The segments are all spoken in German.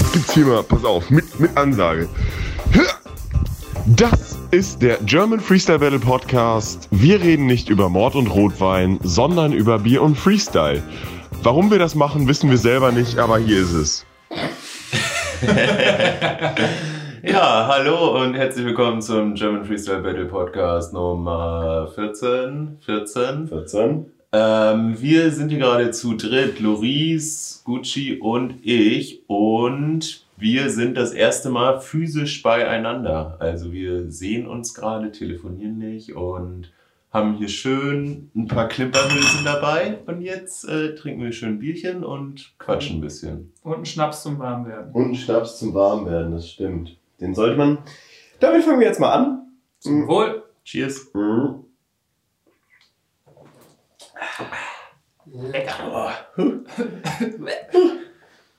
Jetzt gibt's hier mal, pass auf, mit, mit Ansage. Das ist der German Freestyle Battle Podcast. Wir reden nicht über Mord und Rotwein, sondern über Bier und Freestyle. Warum wir das machen, wissen wir selber nicht, aber hier ist es. ja, hallo und herzlich willkommen zum German Freestyle Battle Podcast Nummer 14. 14. 14. Ähm, wir sind hier gerade zu dritt, Loris, Gucci und ich. Und wir sind das erste Mal physisch beieinander. Also wir sehen uns gerade, telefonieren nicht und haben hier schön ein paar Klimperhülsen dabei. Und jetzt äh, trinken wir schön ein Bierchen und quatschen ein bisschen. Und einen Schnaps zum Warmwerden. Und einen Schnaps zum Warmwerden, das stimmt. Den sollte man. Damit fangen wir jetzt mal an. Zum Wohl. Cheers. Mhm. Lecker.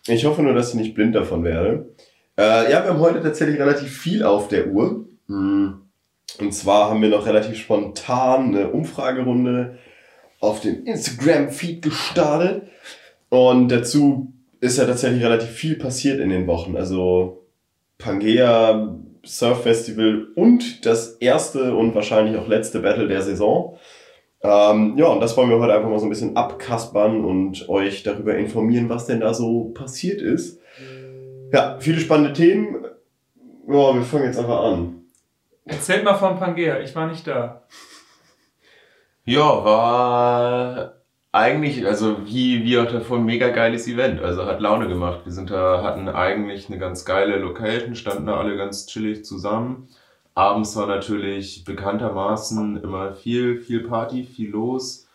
Ich hoffe nur, dass ich nicht blind davon werde. Äh, ja, wir haben heute tatsächlich relativ viel auf der Uhr. Mhm. Und zwar haben wir noch relativ spontan eine Umfragerunde auf dem Instagram-Feed gestartet. Und dazu ist ja tatsächlich relativ viel passiert in den Wochen. Also Pangea Surf Festival und das erste und wahrscheinlich auch letzte Battle der Saison. Ähm, ja, und das wollen wir heute einfach mal so ein bisschen abkaspern und euch darüber informieren, was denn da so passiert ist. Ja, viele spannende Themen. Ja, wir fangen jetzt einfach an. Erzählt mal von Pangea, ich war nicht da. Ja, war eigentlich, also wie, wie auch davor, ein mega geiles Event. Also hat Laune gemacht. Wir sind da, hatten eigentlich eine ganz geile Location, standen da alle ganz chillig zusammen. Abends war natürlich bekanntermaßen immer viel, viel Party, viel los.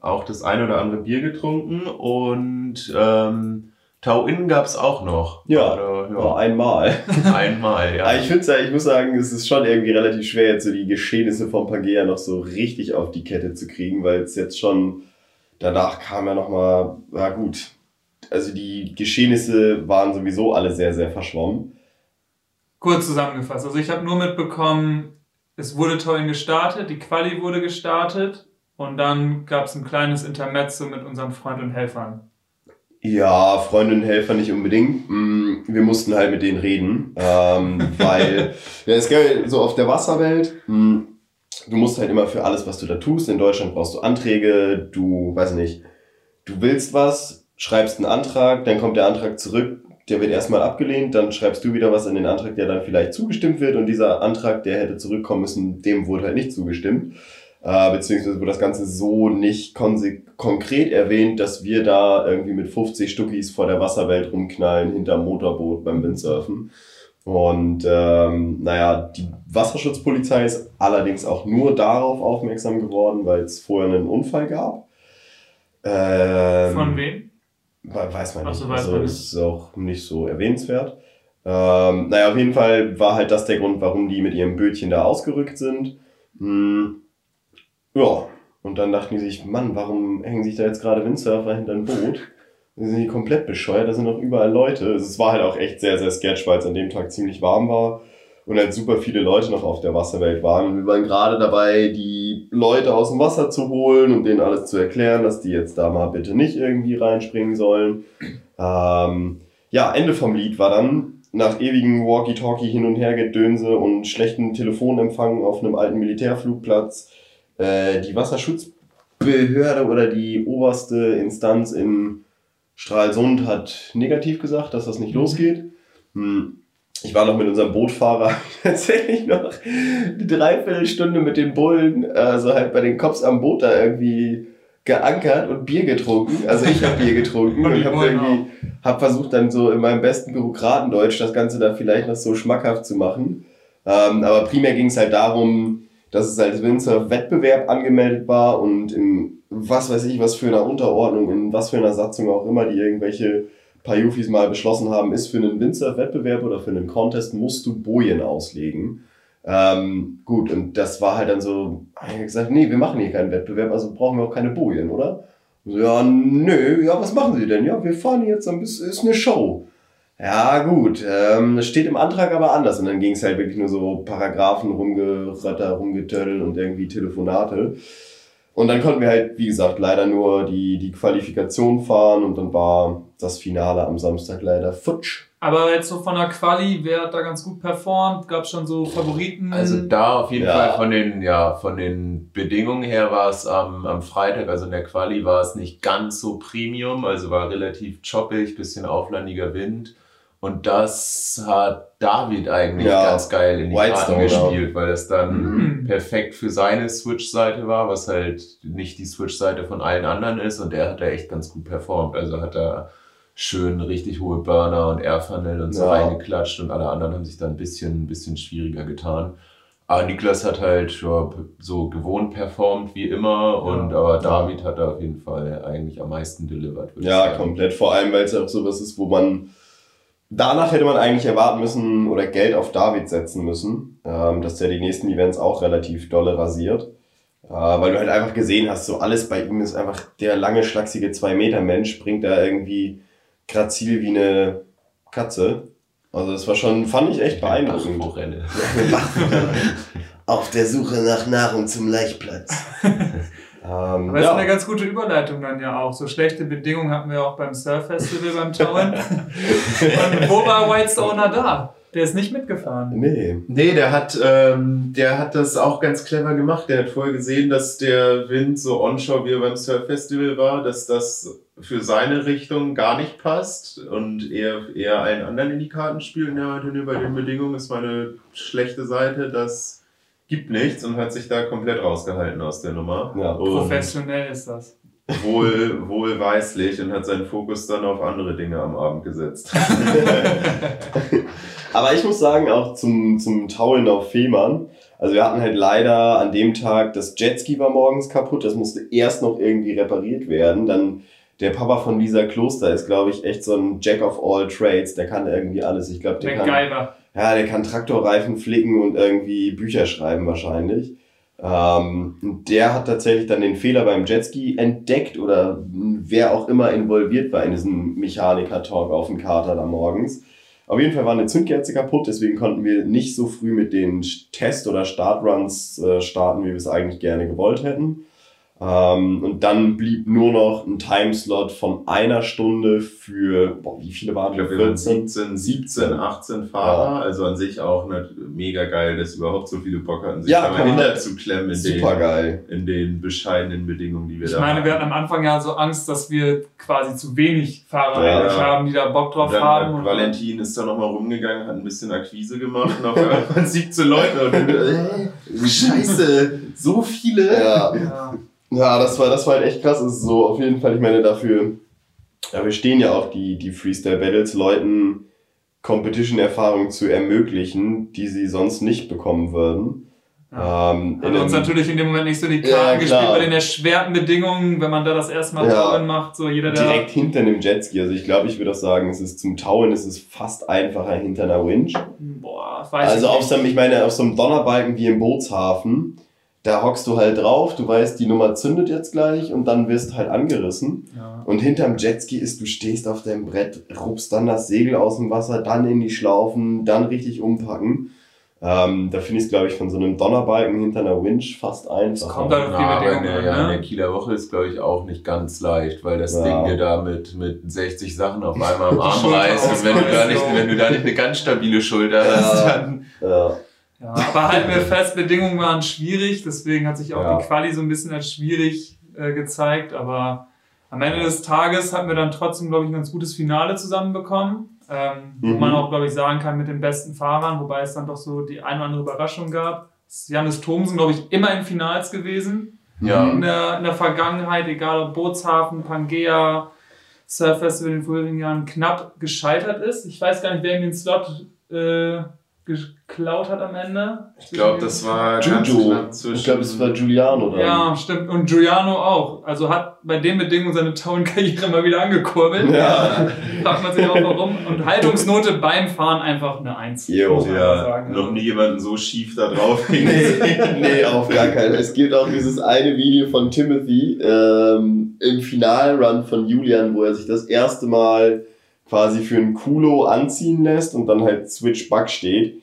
Auch das ein oder andere Bier getrunken und ähm, Tau-In gab es auch noch. Ja, Oder, ja. einmal. Einmal, ja. Aber ich finde ich muss sagen, es ist schon irgendwie relativ schwer, jetzt so die Geschehnisse vom Pangea noch so richtig auf die Kette zu kriegen, weil es jetzt schon, danach kam ja nochmal, na gut, also die Geschehnisse waren sowieso alle sehr, sehr verschwommen. Kurz zusammengefasst. Also ich habe nur mitbekommen, es wurde Tollen gestartet, die Quali wurde gestartet und dann gab es ein kleines Intermezzo mit unseren Freunden und Helfern. Ja, Freunde und Helfer nicht unbedingt. Mm, Wir mussten halt mit denen reden, ähm, weil ja, es gab so auf der Wasserwelt. mm, Du musst halt immer für alles, was du da tust. In Deutschland brauchst du Anträge. Du, weiß nicht, du willst was, schreibst einen Antrag, dann kommt der Antrag zurück. Der wird erstmal abgelehnt, dann schreibst du wieder was in den Antrag, der dann vielleicht zugestimmt wird und dieser Antrag, der hätte zurückkommen müssen, dem wurde halt nicht zugestimmt. Äh, beziehungsweise wurde das Ganze so nicht konkret erwähnt, dass wir da irgendwie mit 50 Stuckis vor der Wasserwelt rumknallen hinterm Motorboot beim Windsurfen. Und ähm, naja, die Wasserschutzpolizei ist allerdings auch nur darauf aufmerksam geworden, weil es vorher einen Unfall gab. Ähm, Von wem? We- Weiß man nicht. so, weiß also man ist auch nicht so erwähnenswert. Ähm, naja, auf jeden Fall war halt das der Grund, warum die mit ihrem Bötchen da ausgerückt sind. Hm, ja, und dann dachten die sich, Mann, warum hängen sich da jetzt gerade Windsurfer hinter ein Boot? Die sind die komplett bescheuert, da sind noch überall Leute. Es war halt auch echt sehr, sehr sketch, weil es an dem Tag ziemlich warm war und halt super viele Leute noch auf der Wasserwelt waren. Und wir waren gerade dabei, die Leute aus dem Wasser zu holen und denen alles zu erklären, dass die jetzt da mal bitte nicht irgendwie reinspringen sollen. Ähm, ja, Ende vom Lied war dann nach ewigen Walkie-Talkie hin und her Gedönse und schlechten Telefonempfang auf einem alten Militärflugplatz äh, die Wasserschutzbehörde oder die oberste Instanz in Stralsund hat negativ gesagt, dass das nicht losgeht. Hm. Ich war noch mit unserem Bootfahrer tatsächlich noch eine Dreiviertelstunde mit den Bullen, also halt bei den Cops am Boot da irgendwie geankert und Bier getrunken. Also ich habe Bier getrunken Und und, habe irgendwie hab versucht dann so in meinem besten Bürokratendeutsch das Ganze da vielleicht noch so schmackhaft zu machen. Ähm, aber primär ging es halt darum, dass es als Windsurf-Wettbewerb angemeldet war und in was weiß ich, was für einer Unterordnung, in was für einer Satzung auch immer, die irgendwelche paar Jufis mal beschlossen haben, ist für einen Windsurf-Wettbewerb oder für einen Contest musst du Bojen auslegen. Ähm, gut, und das war halt dann so, hab ich gesagt, nee, wir machen hier keinen Wettbewerb, also brauchen wir auch keine Bojen, oder? So, ja, nö, ja, was machen Sie denn? Ja, wir fahren jetzt ein bisschen, ist eine Show. Ja, gut, ähm, das steht im Antrag aber anders. Und dann ging es halt wirklich nur so Paragraphen rumgeratter, rumgetöddeln und irgendwie Telefonate. Und dann konnten wir halt, wie gesagt, leider nur die, die Qualifikation fahren und dann war das Finale am Samstag leider futsch. Aber jetzt so von der Quali, wer hat da ganz gut performt? Gab es schon so Favoriten? Also da auf jeden Ja. Fall von den, ja, von den Bedingungen her war es am, am Freitag, also in der Quali war es nicht ganz so Premium, also war relativ choppig, bisschen auflandiger Wind. Und das hat David eigentlich Ja. ganz geil in die Karten ja. gespielt, weil das dann Mhm. perfekt für seine Switch-Seite war, was halt nicht die Switch-Seite von allen anderen ist. Und der hat da echt ganz gut performt. Also hat da schön richtig hohe Burner und Airfunnel und so Ja. reingeklatscht und alle anderen haben sich da ein bisschen, ein bisschen schwieriger getan. Aber Niklas hat halt ja, so gewohnt performt wie immer und aber David hat da auf jeden Fall eigentlich am meisten delivered. Ja, komplett. Vor allem, weil es auch sowas ist, wo man. Danach hätte man eigentlich erwarten müssen oder Geld auf David setzen müssen, ähm, dass der die nächsten Events auch relativ dolle rasiert. Äh, weil du halt einfach gesehen hast, so alles bei ihm ist einfach der lange, schlachsige 2-Meter-Mensch, springt da irgendwie grazil wie eine Katze. Also das war schon, fand ich echt beeindruckend. Bachforelle. Auf der Suche nach Nahrung zum Laichplatz. Ähm, Aber das ist ja. eine ganz gute Überleitung dann ja auch. So schlechte Bedingungen hatten wir auch beim Surf Festival beim Tauen. Und wo war Whitestoner da? Der ist nicht mitgefahren. Nee. Nee, der hat, ähm, der hat das auch ganz clever gemacht. Der hat vorher gesehen, dass der Wind so onshore wie er beim Surf Festival war, dass das für seine Richtung gar nicht passt und er eher allen anderen in die Karten spielt. Und er meinte, nee, bei den Bedingungen ist meine schlechte Seite, das gibt nichts und hat sich da komplett rausgehalten aus der Nummer. Ja. Professionell ist das. wohl, wohlweislich und hat seinen Fokus dann auf andere Dinge am Abend gesetzt. Aber ich muss sagen, auch zum, zum Taulen auf Fehmarn. Also wir hatten halt leider an dem Tag, das Jetski war morgens kaputt, das musste erst noch irgendwie repariert werden. Dann der Papa von Lisa Kloster ist, glaube ich, echt so ein Jack of all trades. Der kann irgendwie alles. Ich glaube, der kann, MacGyver. Ja, der kann Traktorreifen flicken und irgendwie Bücher schreiben wahrscheinlich. Ähm, der hat tatsächlich dann den Fehler beim Jetski entdeckt oder wer auch immer involviert war in diesem Mechaniker-Talk auf dem Kater da morgens. Auf jeden Fall war eine Zündkerze kaputt, deswegen konnten wir nicht so früh mit den Test- oder Startruns äh, starten, wie wir es eigentlich gerne gewollt hätten. Ähm, und dann blieb nur noch ein Timeslot von einer Stunde für, boah, wie viele waren Ich wir waren 17, 17, 18 Fahrer. Also an sich auch nicht mega geil, dass überhaupt so viele Bock hatten, sich Ja, da mal hinterzuklemmen in Super den, geil. in den bescheidenen Bedingungen, die wir Ich da meine, wir hatten am Anfang ja so Angst, dass wir quasi zu wenig Fahrer Ja. eigentlich haben, die da Bock drauf Und dann haben. Und Valentin ist da nochmal rumgegangen, hat ein bisschen Akquise gemacht und auf einmal waren 17 Leute und äh, Scheiße, so viele. Ja. ja. Ja, das war, das war halt echt krass. Es ist so, auf jeden Fall, ich meine, dafür, ja, wir stehen ja auch die, die Freestyle Battles, Leuten Competition-Erfahrung zu ermöglichen, die sie sonst nicht bekommen würden. Ja. Ähm, Haben uns natürlich in dem Moment nicht so die Ja, Karten gespielt klar. bei den erschwerten Bedingungen, wenn man da das erste Mal Ja. Touren macht, so jeder, der direkt hinter einem Jetski. Also ich glaube, ich würde auch sagen, es ist zum Tauen ist es fast einfacher hinter einer Winch. boah, weiß Also ich auf nicht. so einem, ich meine, auf so einem Donnerbalken wie im Bootshafen, da hockst du halt drauf, du weißt, die Nummer zündet jetzt gleich und dann wirst du halt angerissen. ja. Und hinterm Jetski ist, du stehst auf deinem Brett, rupst dann das Segel aus dem Wasser, dann in die Schlaufen, dann richtig umpacken. Ähm, da finde ich es, glaube ich, von so einem Donnerbalken hinter einer Winch fast einfach. kommt halt auf die Ja, Bedingungen der, an, ja, in ne? der Kieler Woche ist, glaube ich, auch nicht ganz leicht, weil das Ja. Ding dir da mit, mit 60 Sachen auf einmal am Arm reißt. Und wenn du, da nicht, wenn du da nicht eine ganz stabile Schulter hast, dann. Ja. Ja, aber halten wir fest, Bedingungen waren schwierig, deswegen hat sich auch Ja. die Quali so ein bisschen als schwierig äh, gezeigt, aber am Ende des Tages hatten wir dann trotzdem, glaube ich, ein ganz gutes Finale zusammenbekommen, ähm, wo Mhm. man auch, glaube ich, sagen kann, mit den besten Fahrern, wobei es dann doch so die eine oder andere Überraschung gab. Janis Thomsen, glaube ich, immer in Finals gewesen Ja. in der, in der Vergangenheit, egal ob Bootshafen, Pangea, Surf Festival in den vorherigen Jahren knapp gescheitert ist. Ich weiß gar nicht, wer ihm den Slot äh, geklaut hat am Ende. Ich glaube, das war zwischen. Ich glaube, es war Giuliano dann. Ja, stimmt. Und Giuliano auch. Also hat bei den Bedingungen seine Tauenkarriere mal wieder angekurbelt. Ja. Fragt man sich auch warum. Und Haltungsnote beim Fahren einfach eine Eins. Jo. muss man ja, sagen. noch nie jemanden so schief da drauf Nee, nee, auf gar keinen. Es gibt auch dieses eine Video von Timothy ähm, im Finalrun von Julian, wo er sich das erste Mal quasi für ein Kulo anziehen lässt und dann halt Switch Bug steht.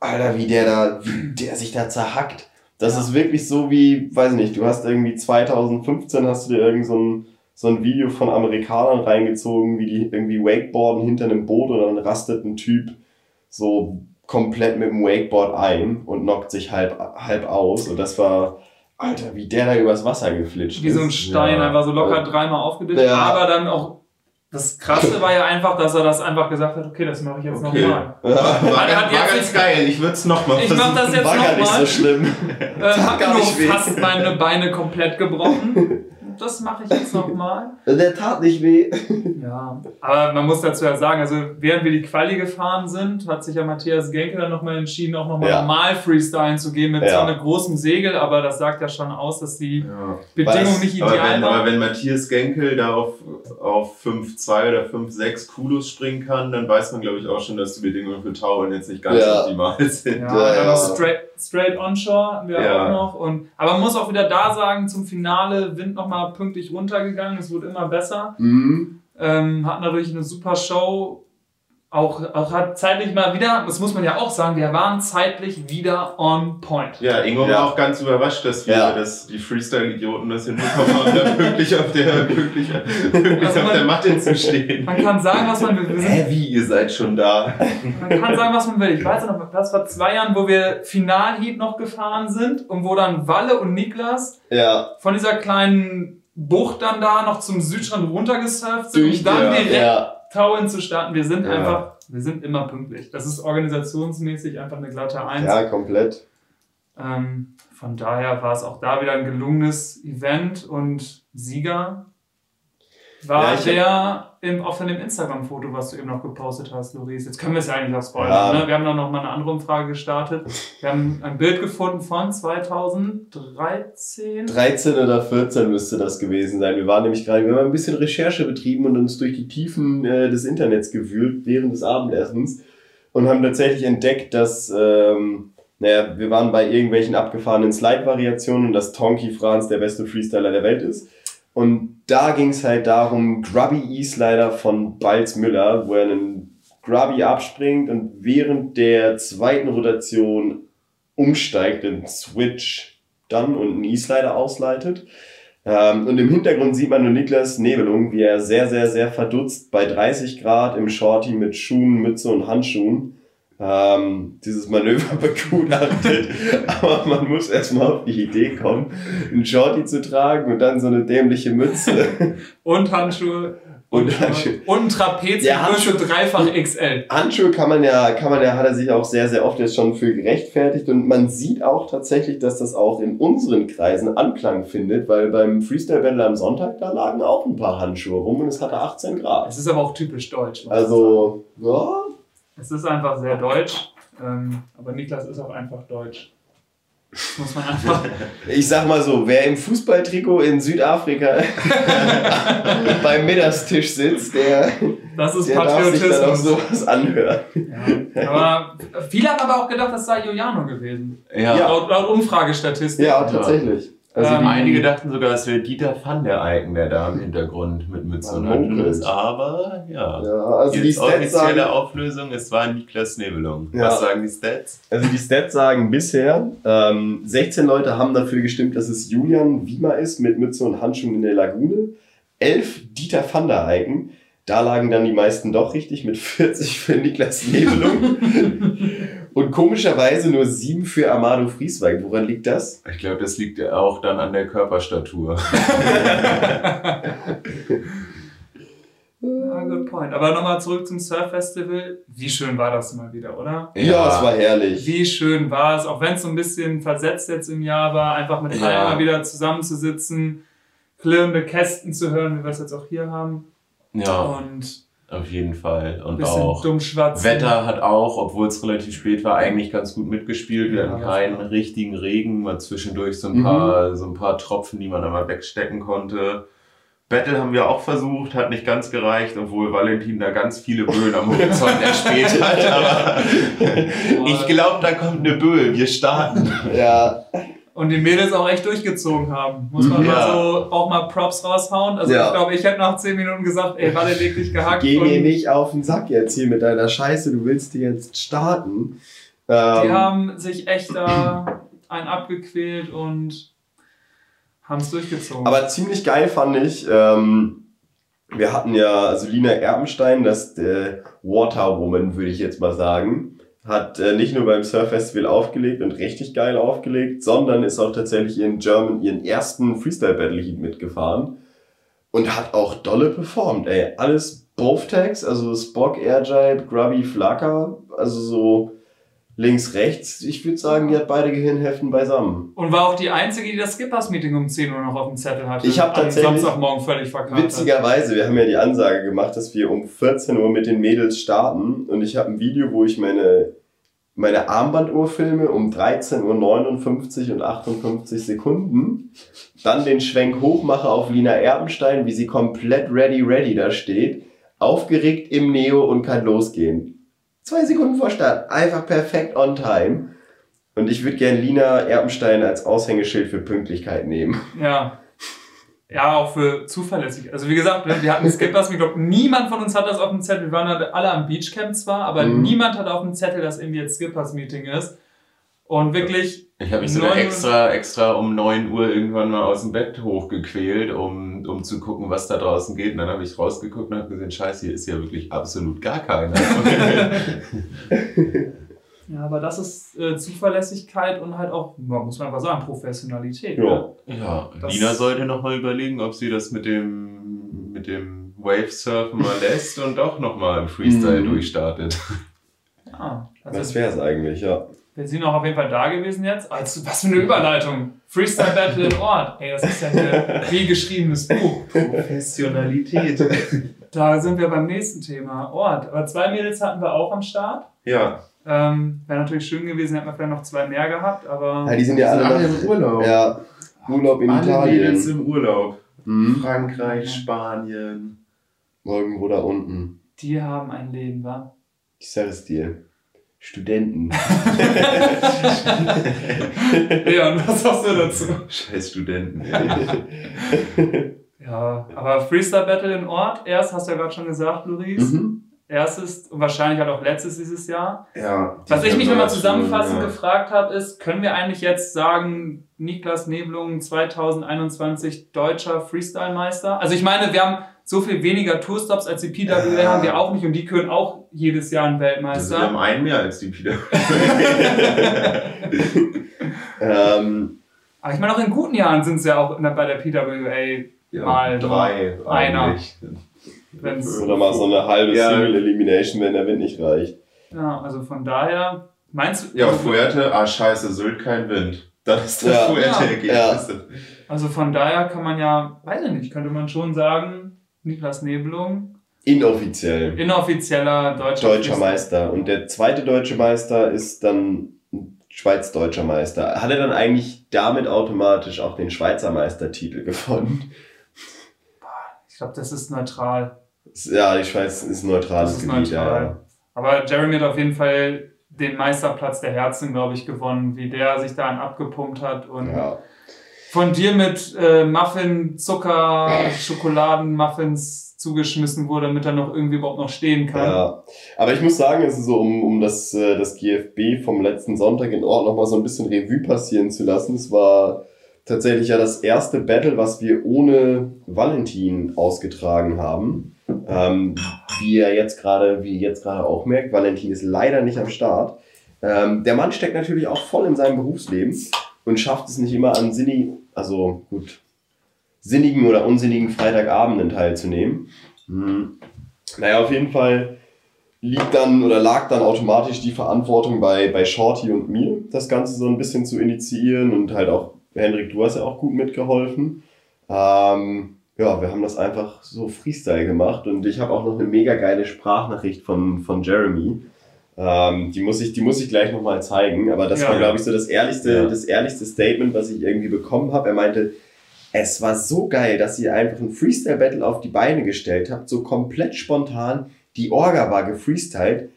Alter, wie der da, wie der sich da zerhackt. Das Ja. ist wirklich so wie, weiß nicht, du hast irgendwie 2015 hast du dir irgend so ein so ein Video von Amerikanern reingezogen, wie die irgendwie Wakeboarden hinter einem Boot und dann rastet ein Typ so komplett mit dem Wakeboard ein und knockt sich halb, halb aus. Und das war, Alter, wie der da übers Wasser geflitscht Wie so ein ist. Stein, Ja. einfach so locker dreimal aufgeditscht. Ja. Aber dann auch, das Krasse war ja einfach, dass er das einfach gesagt hat, okay, das mache ich jetzt Okay. nochmal. War, war, Er hat war ganz geil, ich würde es nochmal Ich mach das jetzt War gar nicht so nochmal. schlimm. Äh, hab gar nicht fast meine Beine komplett gebrochen. Das mache ich jetzt nochmal. Der tat nicht weh. Ja, aber man muss dazu ja sagen, also während wir die Quali gefahren sind, hat sich ja Matthias Genke dann nochmal entschieden, auch nochmal Ja. normal Freestyle zu gehen mit Ja. zwar einem großen Segel, aber das sagt ja schon aus, dass die Ja. Bedingungen Was? nicht Aber ideal wenn, aber waren. wenn Matthias Genkel da auf, auf 5,2 oder 5,6 Kulos springen kann, dann weiß man, glaube ich, auch schon, dass die Bedingungen für Tauern jetzt nicht ganz Ja. optimal sind. Ja, Ja, dann ja. noch straight, straight onshore hatten wir Ja. auch noch. Und, aber man muss auch wieder da sagen, zum Finale Wind nochmal pünktlich runtergegangen. Es wurde immer besser. Mhm. Ähm, hatten dadurch eine super Show. Auch, auch hat zeitlich mal wieder, das muss man ja auch sagen, wir waren zeitlich wieder on point. Ja, Ingo Ja. war auch ganz überrascht, dass wir, Ja. dass die Freestyle-Idioten das hinbekommen haben, da pünktlich auf der, pünktlich, pünktlich Also auf man- der Matte zu stehen. Man kann sagen, was man will. Wir sind Hä, wie, ihr seid schon da? Man kann sagen, was man will. Ich weiß noch, das war zwei Jahren, wo wir Finalheat noch gefahren sind und wo dann Walle und Niklas Ja. von dieser kleinen Bucht dann da noch zum Südstrand runtergesurft sind, um dann direkt Ja. Tauen zu starten. Wir sind Ja. einfach, wir sind immer pünktlich. Das ist organisationsmäßig einfach eine glatte Eins. Ja, komplett. Ähm, von daher war es auch da wieder ein gelungenes Event und Sieger war Ja, ich- der im, auf dem Instagram-Foto, was du eben noch gepostet hast, Loris. Jetzt können wir es ja eigentlich auch spoilern. Ja. Ne? Wir haben dann noch mal eine andere Umfrage gestartet. Wir haben ein Bild gefunden von 2013. 13 oder 14 müsste das gewesen sein. Wir waren nämlich gerade, wir haben ein bisschen Recherche betrieben und uns durch die Tiefen äh, des Internets gewühlt während des Abendessens und haben tatsächlich entdeckt, dass, ähm, naja, wir waren bei irgendwelchen abgefahrenen Slide-Variationen und dass Tonky Franz der beste Freestyler der Welt ist. Und da ging es halt darum, Grubby E-Slider von Balz Müller, wo er einen Grubby abspringt und während der zweiten Rotation umsteigt, den Switch dann und einen E-Slider ausleitet. Ähm, und im Hintergrund sieht man nur Niklas Nebelung, wie er sehr, sehr, sehr verdutzt bei 30 Grad im Shorty mit Schuhen, Mütze und Handschuhen ähm, dieses Manöver begutachtet. Aber man muss erstmal auf die Idee kommen, einen Shorty zu tragen und dann so eine dämliche Mütze. Und Handschuhe. Und Handschuhe. Und ein Trapez Ja, Handschuhe- dreifach XL. Handschuhe kann man ja, kann man ja, hat er sich auch sehr, sehr oft jetzt schon für gerechtfertigt und man sieht auch tatsächlich, dass das auch in unseren Kreisen Anklang findet, weil beim Freestyle Battle am Sonntag, da lagen auch ein paar Handschuhe rum und es hatte 18 Grad. Es ist aber auch typisch deutsch. Also, ja, Es ist einfach sehr deutsch. Ähm, aber Niklas ist auch einfach deutsch. Das muss man einfach. ich sag mal so, wer im Fußballtrikot in Südafrika beim Mittagstisch sitzt, der, Das ist der darf sich dann auch Patriotismus. sowas anhören. Ja. Aber viele haben aber auch gedacht, das sei Giuliano gewesen. Ja. Laut, laut Umfragestatistik. Ja, tatsächlich. Also Ähm, Einige dachten sogar, es wäre Dieter van der Eycken, der da im Hintergrund mit Mütze und Handschuhen ist. Aber ja. ja, also die Jetzt Stats offizielle sagen, Auflösung, es war Niklas Nebelung. Ja. Was sagen die Stats? Also die Stats sagen bisher, ähm, 16 Leute haben dafür gestimmt, dass es Julian Wiemer ist mit Mütze und Handschuhen in der Lagune. 11 Dieter van der Eycken. Da lagen dann die meisten doch richtig mit 40 für Niklas Nebelung. und komischerweise nur 7 für Amado Friesweig. Woran liegt das? Ich glaube, das liegt ja auch dann an der Körperstatur. Ah, good point. Aber nochmal zurück zum Surf Festival. Wie schön war das mal wieder, oder? Ja, es war herrlich. Wie schön war es, auch wenn es so ein bisschen versetzt jetzt im Jahr war, einfach mit Ja. allen mal wieder zusammenzusitzen, klirrende Kästen zu hören, wie wir es jetzt auch hier haben. Ja, Und auf jeden Fall. Und bisschen auch. Wetter hat auch, obwohl es relativ spät war, eigentlich ganz gut mitgespielt. Wir Ja, hatten keinen war- richtigen Regen, mal zwischendurch so ein, Mhm. paar, so ein paar Tropfen, die man einmal wegstecken konnte. Battle haben wir auch versucht, hat nicht ganz gereicht, obwohl Valentin da ganz viele Böen am Horizont erspäht hat. Aber ich glaube, da kommt eine Böe. Wir starten. Ja, Und die Mädels auch echt durchgezogen haben. Muss man Ja. mal so auch mal Props raushauen. Also Ja. ich glaube, ich hätte nach 10 Minuten gesagt, ey, Walle leg dich gehackt. geh mir nicht auf den Sack jetzt hier mit deiner Scheiße. Du willst die jetzt starten. Die Ähm, haben sich echt da einen abgequält und Haben es durchgezogen. Aber ziemlich geil fand ich, ähm, wir hatten ja, also Lina Erbenstein, das äh, Water Woman, würde ich jetzt mal sagen, hat äh, nicht nur beim Surf Festival aufgelegt und richtig geil aufgelegt, sondern ist auch tatsächlich ihren German, ihren ersten Freestyle Battle Heat mitgefahren und hat auch dolle performt, ey. Alles Both Tags, also Spock, Airjibe, Grubby, Flacker, also so links, rechts. Ich würde sagen, die hat beide Gehirnhälften beisammen. Und war auch die Einzige, die das Skippers-Meeting um 10 Uhr noch auf dem Zettel hatte. Ich hab Am tatsächlich- Samstagmorgen völlig verkackt. Witzigerweise, wir haben ja die Ansage gemacht, dass wir um 14 Uhr mit den Mädels starten und ich habe ein Video, wo ich meine, meine Armbanduhr filme um 13.59 Uhr und 58 Sekunden, dann den Schwenk hochmache auf Lina Erbenstein, wie sie komplett ready, ready da steht, aufgeregt im Neo und kann losgehen. Zwei Sekunden vor Start, einfach perfekt on time. Und ich würde gerne Lina Erbenstein als Aushängeschild für Pünktlichkeit nehmen. Ja. Ja, auch für zuverlässig. Also wie gesagt, ne, wir hatten Skippers, ich glaube, niemand von uns hat das auf dem Zettel. Wir waren halt alle am Beachcamp zwar, aber Mhm. niemand hat auf dem Zettel, dass irgendwie jetzt Skippers-Meeting ist. Und wirklich, Ich habe mich sogar 9 Uhr- extra, extra um 9 Uhr irgendwann mal aus dem Bett hochgequält, um, um zu gucken, was da draußen geht. Und dann habe ich rausgeguckt und habe gesehen, scheiße, hier ist ja wirklich absolut gar keiner. ja, aber das ist äh, Zuverlässigkeit und halt auch, muss man einfach sagen, Professionalität. Ja. Ne? ja, Das- Lina sollte nochmal überlegen, ob sie das mit dem, mit dem Wavesurfen mal lässt und doch nochmal im Freestyle Mhm. durchstartet. Ja, Was also wäre es eigentlich, ja. wir sind auch auf jeden Fall da gewesen jetzt. Also, was für eine Überleitung. Freestyle Battle im Ort. Ey, das ist ja ein wie geschriebenes Buch. Professionalität. Da sind wir beim nächsten Thema, Ort. Aber zwei Mädels hatten wir auch am Start. Ja, Ähm, Wäre natürlich schön gewesen, hätten wir vielleicht noch zwei mehr gehabt, aber Ja, die sind ja alle, alle noch, im Urlaub. Ja, Urlaub in Alle Italien. im Urlaub. Mhm. Frankreich, Spanien. Irgendwo da unten. die haben ein Leben, wa? Ich sag es dir. Studenten. Ja, und was sagst du dazu? Scheiß Studenten. Ja, aber Freestyle Battle in Ort, erst hast du ja gerade schon gesagt, Luis. mhm. Erstes und wahrscheinlich halt auch letztes dieses Jahr. Ja. Was ich mich nochmal zusammenfassend ja. gefragt habe, ist, können wir eigentlich jetzt sagen, Niklas Nebelung 2021 deutscher Freestyle-Meister? Also ich meine, wir haben so viel weniger Tourstops als die PWL Ja. haben wir auch nicht und die können auch jedes Jahr einen Also wir haben Weltmeister. einen mehr als die Peter. ähm, Aber ich meine, auch in guten Jahren sind es ja auch bei der PWA, Mal drei. einer. eigentlich. Wenn's, oder mal so eine halbe Ja. Single Elimination, wenn der Wind nicht reicht. ja, also von daher, meinst du, Ja, also, Fuerte, ah scheiße, Sylt kein Wind. Das ist das Ja. Fuerte-Ergebnis. also von daher kann man ja, weiß ich nicht, könnte man schon sagen, Niklas Nebelung, Inoffiziell. inoffizieller deutscher, Deutscher Meister. Und der zweite deutsche Meister ist dann ein Schweiz-deutscher Meister. Hat er dann eigentlich damit automatisch auch den Schweizer Meistertitel gewonnen? Ich glaube, das ist neutral. Ja, die Schweiz ist ein neutrales ist Gebiet. neutral. Ja, Aber Jeremy hat auf jeden Fall den Meisterplatz der Herzen, glaube ich, gewonnen, wie der sich da abgepumpt hat. Und ja. von dir mit äh, Muffin, Zucker, Schokoladen, Muffins zugeschmissen wurde, damit er noch irgendwie überhaupt noch stehen kann. Ja, aber ich muss sagen, es ist so, um, um das, äh, das GFB vom letzten Sonntag in Ort nochmal so ein bisschen Revue passieren zu lassen. Es war tatsächlich ja das erste Battle, was wir ohne Valentin ausgetragen haben. Ähm, wie er jetzt gerade, wie ihr jetzt gerade auch merkt, Valentin ist leider nicht am Start. Ähm, der Mann steckt natürlich auch voll in seinem Berufsleben und schafft es nicht immer an sinnigen, also gut, sinnigen oder unsinnigen Freitagabenden teilzunehmen. Hm. Naja, auf jeden Fall liegt dann oder lag dann automatisch die Verantwortung bei, bei Shorty und mir, das Ganze so ein bisschen zu initiieren und halt auch, Hendrik, du hast ja auch gut mitgeholfen. Ähm, ja, wir haben das einfach so Freestyle gemacht und ich habe auch noch eine mega geile Sprachnachricht von, von Jeremy. Ähm, die, muss ich, die muss ich gleich nochmal zeigen, aber das Ja. war, glaube ich, so das ehrlichste, Ja. das ehrlichste Statement, was ich irgendwie bekommen habe. Er meinte, es war so geil, dass ihr einfach ein Freestyle-Battle auf die Beine gestellt habt, so komplett spontan. Die Orga war gefreestylt,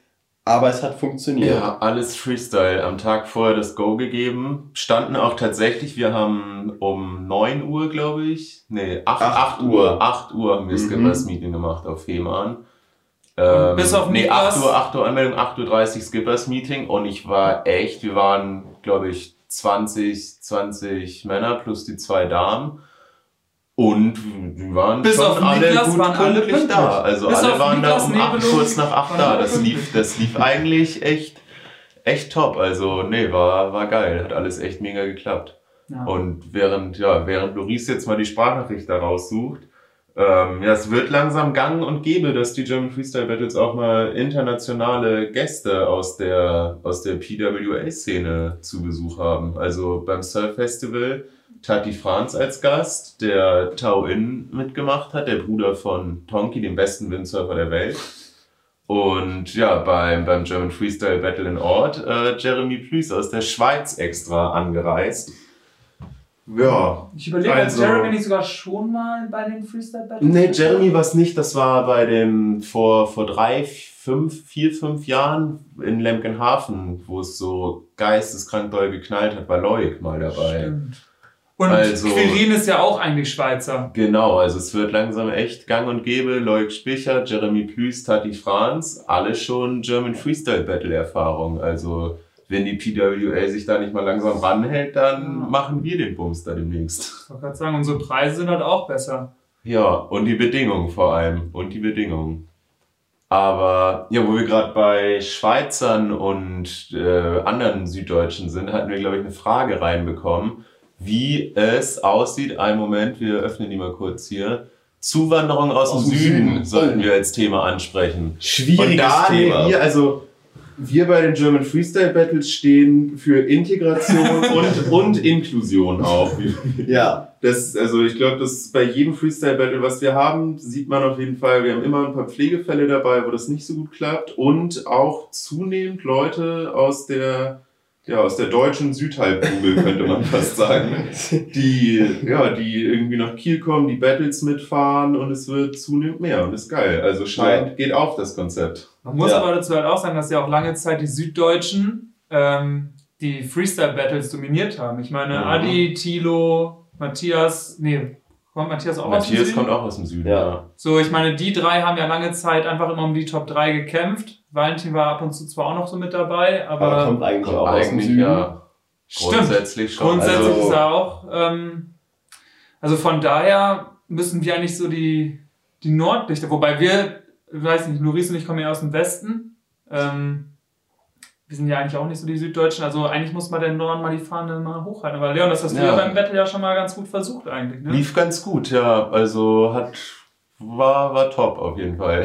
aber es hat funktioniert. Ja, alles Freestyle. Am Tag vorher das Go gegeben. Standen auch tatsächlich, wir haben um 9 Uhr, glaube ich. Nee, 8, Acht 8 Uhr. Uhr. 8 Uhr haben wir Mhm. Skippers Meeting gemacht auf Fehmarn. Ähm, bis auf nee, Niklas? 8 Uhr, 8 Uhr Anmeldung, 8.30 Uhr Skippers Meeting und ich war echt, wir waren, glaube ich, 20, 20 Männer plus die zwei Damen. Und die waren Bis schon auf alle Niklas gut waren alle pünktlich da. Also Bis alle waren Niklas da um acht, kurz nach acht da. Das lief, das lief eigentlich echt, echt top. Also nee, war, war geil. Hat alles echt mega geklappt. Ja. Und während, ja, während Loris jetzt mal die Sprachnachricht da raussucht, ähm, ja, es wird langsam gang und gäbe, dass die German Freestyle Battles auch mal internationale Gäste aus der, aus der PWA-Szene zu Besuch haben. Also beim Surf Festival Tati Franz als Gast, der Tao In mitgemacht hat, der Bruder von Tonki, dem besten Windsurfer der Welt. Und ja, beim, beim German Freestyle Battle in Ort, äh, Jeremy Plüß aus der Schweiz extra angereist. Ja, Ich überlege, Also- also, Jeremy nicht sogar schon mal bei den Freestyle Battles? Nee, Jeremy war es nicht. Das war bei dem vor, vor drei, fünf, vier, fünf Jahren in Lemkenhafen, wo es so geisteskrank doll geknallt hat, war Loic mal dabei. Stimmt. Und Also- Quirin ist ja auch eigentlich Schweizer. Genau, also es wird langsam echt gang und gäbe. Loic Spicher, Jeremy Plüß, Tati Franz, alle schon German Freestyle Battle Erfahrung. Also wenn die PWA sich da nicht mal langsam ranhält, dann Ja. machen wir den Bums da demnächst. Ich wollte gerade sagen, unsere Preise sind halt auch besser. Ja, und die Bedingungen vor allem. Und die Bedingungen. Aber ja, wo wir gerade bei Schweizern und äh, anderen Süddeutschen sind, hatten wir, glaube ich, eine Frage reinbekommen, wie es aussieht. Einen Moment, wir öffnen die mal kurz hier. Zuwanderung aus, Aus dem Süden, Süden. sollten wir als Thema ansprechen. Schwieriges und da Thema. wir, also wir bei den German Freestyle Battles stehen für Integration und, und Inklusion auch. ja, Das, also ich glaube, dass bei jedem Freestyle Battle, was wir haben, sieht man auf jeden Fall, wir haben immer ein paar Pflegefälle dabei, wo das nicht so gut klappt und auch zunehmend Leute aus der ja, aus der deutschen Südhalbkugel, könnte man fast sagen, die, ja, die irgendwie nach Kiel kommen, die Battles mitfahren und es wird zunehmend mehr und ist geil. Also scheint, geht auf das Konzept. Man muss Ja. aber dazu halt auch sagen, dass ja auch lange Zeit die Süddeutschen ähm, die Freestyle-Battles dominiert haben. Ich meine, Mhm. Adi, Tilo, Matthias, nee, kommt Matthias auch aus dem Matthias Süden? kommt auch aus dem Süden, Ja. ja. So, ich meine, die drei haben ja lange Zeit einfach immer um die Top 3 gekämpft. Valentin war ab und zu zwar auch noch so mit dabei, aber, aber kommt eigentlich Kommt auch aus dem eigentlich, Süden. ja, stimmt. grundsätzlich schon. Grundsätzlich Also- ist er auch. Ähm, also von daher müssen wir eigentlich so die, die Nordlichter, wobei wir, ich weiß nicht, Luris und ich kommen ja aus dem Westen. Ähm, wir sind ja eigentlich auch nicht so die Süddeutschen, also eigentlich muss man den Norden mal die Fahne mal hochhalten. Aber Leon, das hast du Ja. ja beim Battle ja schon mal ganz gut versucht eigentlich. Ne? Lief ganz gut, ja. Also hat war, war top auf jeden Fall.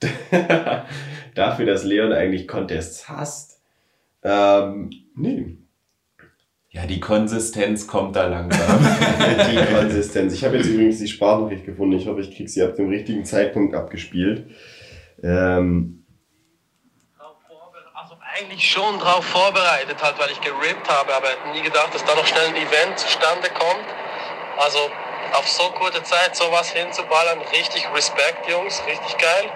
Dafür, dass Leon eigentlich Contests hasst. Ähm, nee. Ja, die Konsistenz kommt da langsam. Die Konsistenz. Ich habe jetzt übrigens die Sprachnachricht gefunden. Ich hoffe, ich kriege sie ab dem richtigen Zeitpunkt abgespielt. Ähm, eigentlich schon drauf vorbereitet, halt, weil ich gerippt habe, aber nie gedacht, dass da noch schnell ein Event zustande kommt. Also auf so kurze Zeit sowas hinzuballern, richtig Respekt, Jungs, richtig geil.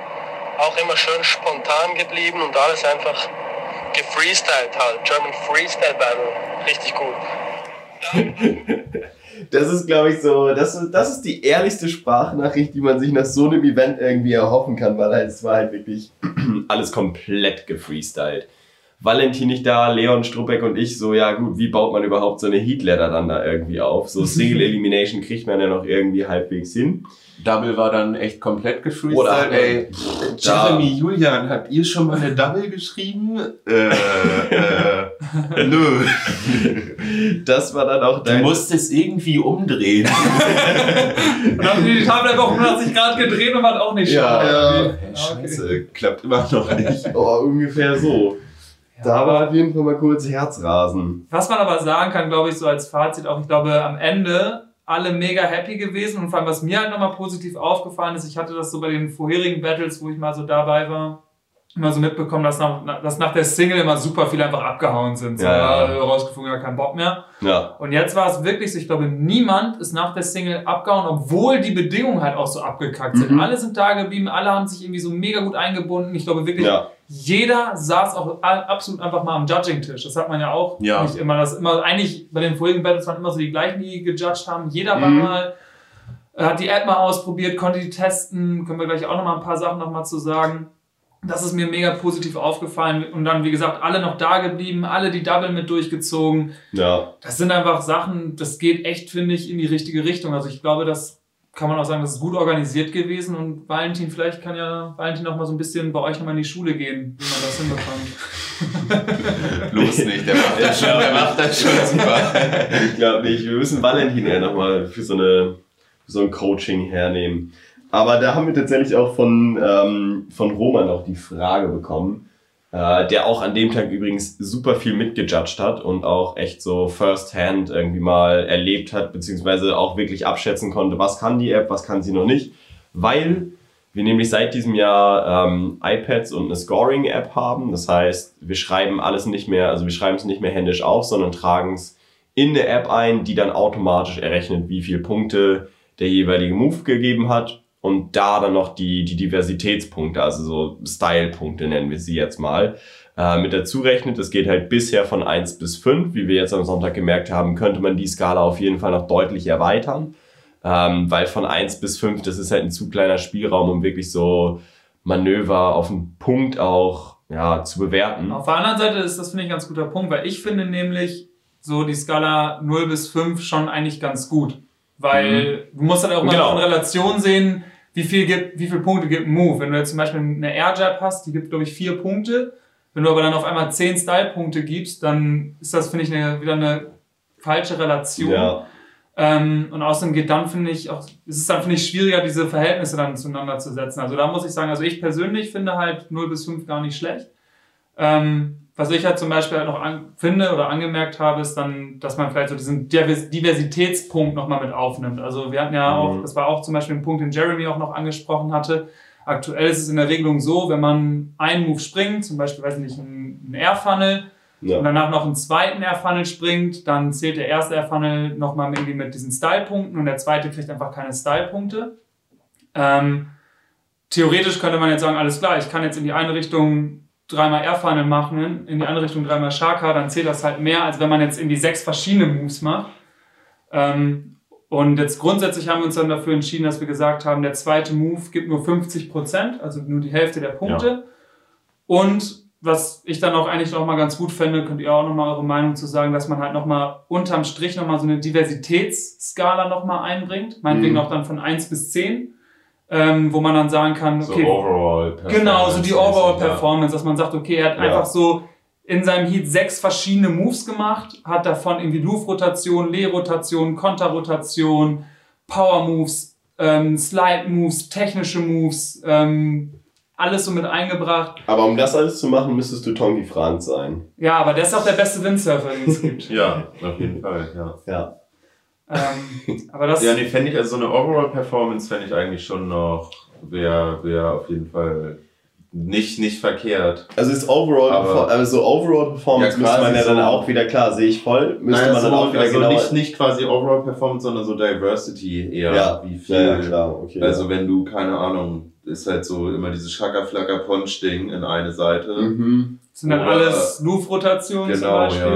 Auch immer schön spontan geblieben und alles einfach gefreestylt halt. German Freestyle Battle, richtig gut. das ist, glaube ich, so, das ist, das ist die ehrlichste Sprachnachricht, die man sich nach so einem Event irgendwie erhoffen kann, weil halt, es war halt wirklich alles komplett gefreestylt. Valentin nicht da, Leon Struppeck und ich so, ja gut, wie baut man überhaupt so eine Heatladder dann da irgendwie auf? So Single Elimination kriegt man ja noch irgendwie halbwegs hin. Double war dann echt komplett gefreestylt. Oder- ey, Da- Jeremy, Julian, habt ihr schon mal eine Double geschrieben? Äh, äh, nö. Das war dann auch Du dein... musst es irgendwie umdrehen. Und dann haben die Tafel einfach 180 Grad gedreht und war auch nicht Ja. scharf. Ja. Okay. Hey, Scheiße, klappt immer noch nicht. Oh, ungefähr so. Da war auf jeden Fall mal kurz Herzrasen. Was man aber sagen kann, glaube ich, so als Fazit auch, ich glaube, am Ende alle mega happy gewesen und vor allem, was mir halt nochmal positiv aufgefallen ist, ich hatte das so bei den vorherigen Battles, wo ich mal so dabei war, immer so mitbekommen, dass nach, dass nach der Single immer super viele einfach abgehauen sind. So, Ja, ja. ja. rausgefunden, ja, kein Bock mehr. Ja. Und jetzt war es wirklich so, ich glaube, niemand ist nach der Single abgehauen, obwohl die Bedingungen halt auch so abgekackt sind. Mhm. Alle sind da geblieben, alle haben sich irgendwie so mega gut eingebunden. Ich glaube wirklich, Ja. jeder saß auch absolut einfach mal am Judging-Tisch. Das hat man ja auch Ja. nicht immer. Das immer eigentlich bei den vorigen Battles waren immer so die gleichen, die gejudged haben. Jeder war Mhm. mal, äh, hat die App mal ausprobiert, konnte die testen. Können wir gleich auch noch mal ein paar Sachen noch mal zu sagen. Das ist mir mega positiv aufgefallen. Und dann, wie gesagt, alle noch da geblieben, alle die Double mit durchgezogen. Ja. Das sind einfach Sachen, das geht echt, finde ich, in die richtige Richtung. Also ich glaube, das kann man auch sagen, das ist gut organisiert gewesen. Und Valentin, vielleicht kann ja Valentin auch mal so ein bisschen bei euch nochmal in die Schule gehen, wie man das hinbekommt. Bloß nicht, der macht das schon, der macht das schon super. Ich glaube nicht. Wir müssen Valentin ja nochmal für so, eine, für so ein Coaching hernehmen. Aber da haben wir tatsächlich auch von, ähm, von Roman auch die Frage bekommen, äh, der auch an dem Tag übrigens super viel mitgejudged hat und auch echt so first-hand irgendwie mal erlebt hat, beziehungsweise auch wirklich abschätzen konnte, was kann die App, was kann sie noch nicht. Weil wir nämlich seit diesem Jahr ähm, iPads und eine Scoring-App haben. Das heißt, wir schreiben alles nicht mehr, also wir schreiben es nicht mehr händisch auf, sondern tragen es in eine App ein, die dann automatisch errechnet, wie viele Punkte der jeweilige Move gegeben hat und da dann noch die, die Diversitätspunkte, also so Style-Punkte nennen wir sie jetzt mal, äh, mit dazu rechnet. Das geht halt bisher von 1 bis 5. Wie wir jetzt am Sonntag gemerkt haben, könnte man die Skala auf jeden Fall noch deutlich erweitern. Ähm, weil von 1 bis 5, das ist halt ein zu kleiner Spielraum, um wirklich so Manöver auf den Punkt auch ja, zu bewerten. Auf der anderen Seite ist das, finde ich, ein ganz guter Punkt, weil ich finde nämlich so die Skala 0 bis 5 schon eigentlich ganz gut. Weil du musst halt auch mal Genau. in Relation sehen, wie viel, gibt, wie viel Punkte gibt ein Move. Wenn du jetzt zum Beispiel eine Air Jab hast, die gibt, glaube ich, vier Punkte. Wenn du aber dann auf einmal zehn Style-Punkte gibst, dann ist das, finde ich, eine, wieder eine falsche Relation. Ja, Ähm, und außerdem geht dann, finde ich, auch, es ist dann, finde ich, schwieriger, diese Verhältnisse dann zueinander zu setzen. Also da muss ich sagen, also ich persönlich finde halt 0 bis 5 gar nicht schlecht. Ähm, was ich halt zum Beispiel halt noch an, finde oder angemerkt habe, ist dann, dass man vielleicht so diesen Divers- Diversitätspunkt nochmal mit aufnimmt. Also wir hatten ja auch, Mhm. das war auch zum Beispiel ein Punkt, den Jeremy auch noch angesprochen hatte. Aktuell ist es in der Regelung so, wenn man einen Move springt, zum Beispiel, weiß nicht, ein, ein Air-Funnel, und ja. danach noch einen zweiten Air-Funnel springt, dann zählt der erste Air-Funnel nochmal irgendwie mit diesen Style-Punkten und der zweite kriegt einfach keine Style-Punkte. Ähm, theoretisch könnte man jetzt sagen, alles klar, ich kann jetzt in die eine Richtung dreimal Air-Funnel machen, in die andere Richtung dreimal Shaka, dann zählt das halt mehr, als wenn man jetzt irgendwie sechs verschiedene Moves macht. Ähm, und jetzt grundsätzlich haben wir uns dann dafür entschieden, dass wir gesagt haben, der zweite Move gibt nur 50%, also nur die Hälfte der Punkte. Und was ich dann auch eigentlich noch mal ganz gut fände, könnt ihr auch noch mal eure Meinung zu sagen, dass man halt noch mal unterm Strich noch mal so eine Diversitätsskala noch mal einbringt, meinetwegen Mhm. auch dann von 1 bis 10, ähm, wo man dann sagen kann, So okay, overall genau, so die Overall Ja. Performance, dass man sagt, okay, er hat Ja. einfach so in seinem Heat sechs verschiedene Moves gemacht, hat davon irgendwie Loop-Rotation, Lee-Rotation, Konter-Rotation, Power-Moves, ähm, Slide-Moves, technische Moves, ähm, alles so mit eingebracht. Aber um das alles zu machen, müsstest du Tongi Franz sein. Ja, aber der ist auch der beste Windsurfer, den es gibt. Ja, auf jeden Fall, ja. Ja. Ähm, aber das, Ja, nee, fände ich, also so eine Overall-Performance fände ich eigentlich schon noch, wäre wär auf jeden Fall nicht, nicht verkehrt. Also ist Overall, Aber- also Overall Performance Ja, müsste man ja quasi dann so- auch wieder, klar, sehe ich voll, müsste Naja, man dann so, auch wieder also genau. nicht, nicht quasi Overall-Performance, sondern so Diversity eher. ja, wie viel. ja, ja, klar, okay. Also wenn du, keine Ahnung, ist halt so immer dieses Schaka-Flacker-Ponch-Ding in eine Seite. mhm. sind dann oder- alles Loop-Rotationen zum Genau, Beispiel.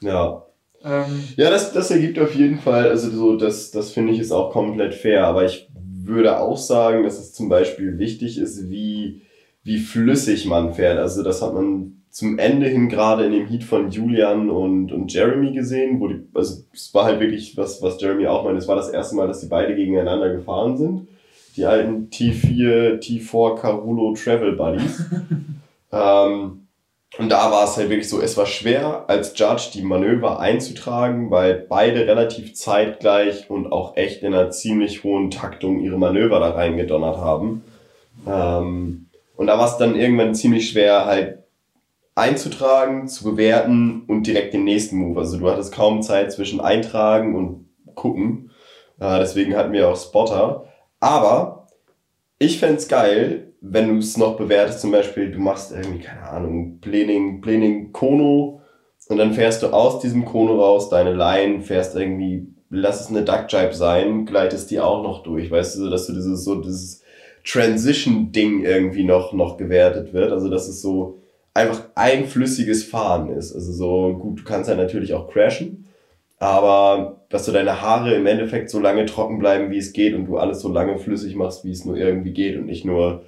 ja. Ja. Ähm, Ja, das, das ergibt auf jeden Fall, also so, das, das finde ich ist auch komplett fair, aber ich würde auch sagen, dass es zum Beispiel wichtig ist, wie, wie flüssig man fährt. Also das hat man zum Ende hin gerade in dem Heat von Julian und, und Jeremy gesehen, wo die, also es war halt wirklich, was, was Jeremy auch meinte, es war das erste Mal, dass die beide gegeneinander gefahren sind. Die alten T4, T4 Carulo Travel Buddies. ähm, und da war es halt wirklich so, es war schwer als Judge die Manöver einzutragen, weil beide relativ zeitgleich und auch echt in einer ziemlich hohen Taktung ihre Manöver da reingedonnert haben. Ähm, und da war es dann irgendwann ziemlich schwer halt einzutragen, zu bewerten und direkt den nächsten Move. Also du hattest kaum Zeit zwischen eintragen und gucken. Äh, deswegen hatten wir auch Spotter. Aber ich fänd's geil, wenn du es noch bewertest, zum Beispiel, du machst irgendwie, keine Ahnung, Planing, Planing Kono und dann fährst du aus diesem Kono raus, deine Line, fährst irgendwie, lass es eine Duckjibe sein, gleitest die auch noch durch, weißt du, dass du dieses, so dieses Transition-Ding irgendwie noch, noch gewertet wird, also dass es so einfach ein flüssiges Fahren ist, also so, gut, du kannst ja natürlich auch crashen, aber dass du deine Haare im Endeffekt so lange trocken bleiben, wie es geht und du alles so lange flüssig machst, wie es nur irgendwie geht und nicht nur,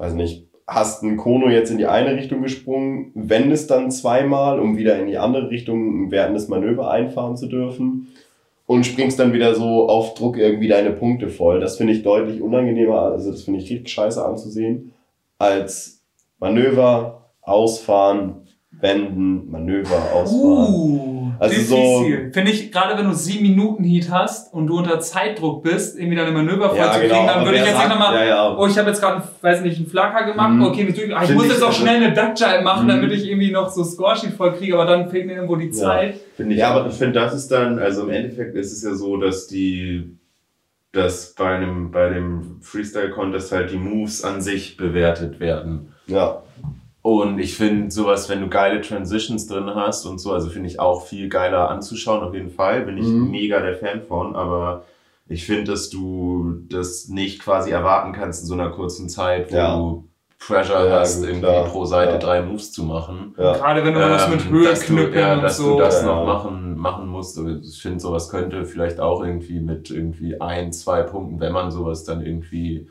weiß nicht, hast einen Kono jetzt in die eine Richtung gesprungen, wendest dann zweimal, um wieder in die andere Richtung ein wertendes Manöver einfahren zu dürfen und springst dann wieder so auf Druck irgendwie deine Punkte voll. Das finde ich deutlich unangenehmer, also das finde ich richtig scheiße anzusehen, als Manöver, Ausfahren, Wenden, Manöver, Ausfahren. Uh, Also diffizil. Finde ich, gerade wenn du sieben Minuten Heat hast und du unter Zeitdruck bist, irgendwie deine Manöver vollzukriegen, dann aber würde ich jetzt nicht sagt- nochmal, Ja, ja. oh, ich habe jetzt gerade, weiß nicht, einen Flacker gemacht, Mhm. okay, drücken, ah, ich muss ich- jetzt auch also- schnell eine Duckjive machen, Mhm. damit ich irgendwie noch so Scoresheet voll kriege, aber dann fehlt mir irgendwo die Zeit. Finde ich, Ja, aber aber- ich finde, das ist dann, also im Endeffekt ist es ja so, dass die, dass bei einem, bei dem Freestyle-Contest halt die Moves an sich bewertet werden. Ja, Und ich finde sowas, wenn du geile Transitions drin hast und so, also finde ich auch viel geiler anzuschauen, auf jeden Fall. Bin ich Mhm. mega der Fan von, aber ich finde, dass du das nicht quasi erwarten kannst in so einer kurzen Zeit, wo Ja. du Pressure Ja, hast, gut, irgendwie klar. pro Seite Ja. drei Moves zu machen. ja. Gerade wenn du was mit Ähm, Höhe dass du, knüppeln ja, und dass so. du das Ja. noch machen, machen musst. Also Ich finde, sowas könnte vielleicht auch irgendwie mit irgendwie ein, zwei Punkten, wenn man sowas dann irgendwie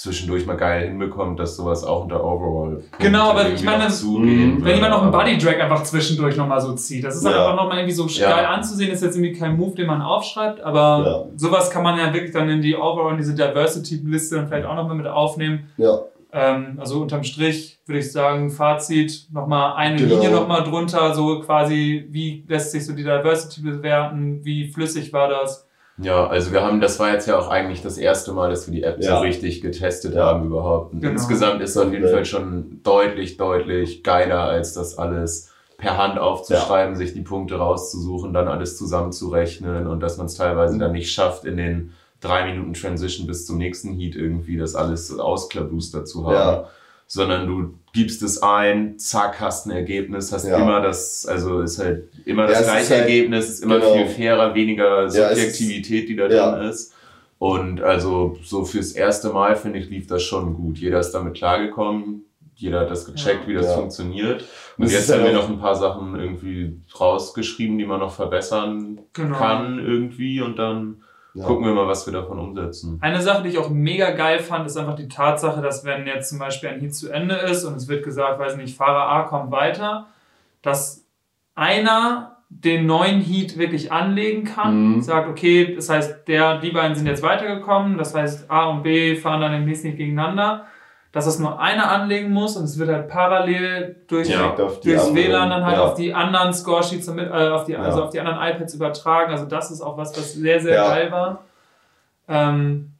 zwischendurch mal geil hinbekommt, dass sowas auch unter Overall Genau, aber ich meine. Wenn jemand noch einen. Buddy Drag einfach zwischendurch nochmal so zieht. Das ist halt Ja. einfach nochmal irgendwie so Ja. geil anzusehen. Ist jetzt irgendwie kein Move, den man aufschreibt, aber Ja. sowas kann man ja wirklich dann in die Overall, in diese Diversity-Liste dann vielleicht auch nochmal mit aufnehmen. ja. Ähm, also unterm Strich würde ich sagen, Fazit, nochmal eine Genau. Linie nochmal drunter, so quasi, wie lässt sich so die Diversity bewerten, wie flüssig war das. Ja, also wir haben, das war jetzt ja auch eigentlich das erste Mal, dass wir die App Ja. so richtig getestet Ja. haben überhaupt. Genau. insgesamt ist es auf jeden Ja. Fall schon deutlich, deutlich geiler, als das alles per Hand aufzuschreiben, sich die Punkte rauszusuchen, dann alles zusammenzurechnen und dass man es teilweise dann nicht schafft, in den drei Minuten Transition bis zum nächsten Heat irgendwie das alles ausklabustert zu haben. Ja. Sondern du gibst es ein, zack, hast ein Ergebnis, hast Ja. immer das, also ist halt immer Ja, das ist gleiche halt- Ergebnis, ist immer genau. viel fairer, weniger Ja, ist- Subjektivität, die da Ja. drin ist. Und also so fürs erste Mal, finde ich, lief das schon gut. Jeder ist damit klargekommen, jeder hat das gecheckt, Ja. wie das Ja. funktioniert. Und Das jetzt ist halt haben wir noch ein paar Sachen irgendwie rausgeschrieben, die man noch verbessern Genau. kann irgendwie und dann Ja. gucken wir mal, was wir davon umsetzen. Eine Sache, die ich auch mega geil fand, ist einfach die Tatsache, dass wenn jetzt zum Beispiel ein Heat zu Ende ist und es wird gesagt, weiß nicht, Fahrer A kommt weiter, dass einer den neuen Heat wirklich anlegen kann, Mhm. sagt, okay, das heißt, der, die beiden sind jetzt weitergekommen, das heißt, A und B fahren dann im nächsten Heat gegeneinander, dass es nur einer anlegen muss und es wird halt parallel durch, Ja. Durchs anderen, WLAN dann halt ja. auf die anderen Scoresheets, damit, äh, auf die, also Ja. auf die anderen iPads übertragen. Also das ist auch was, was sehr, sehr Ja. geil war. Ähm,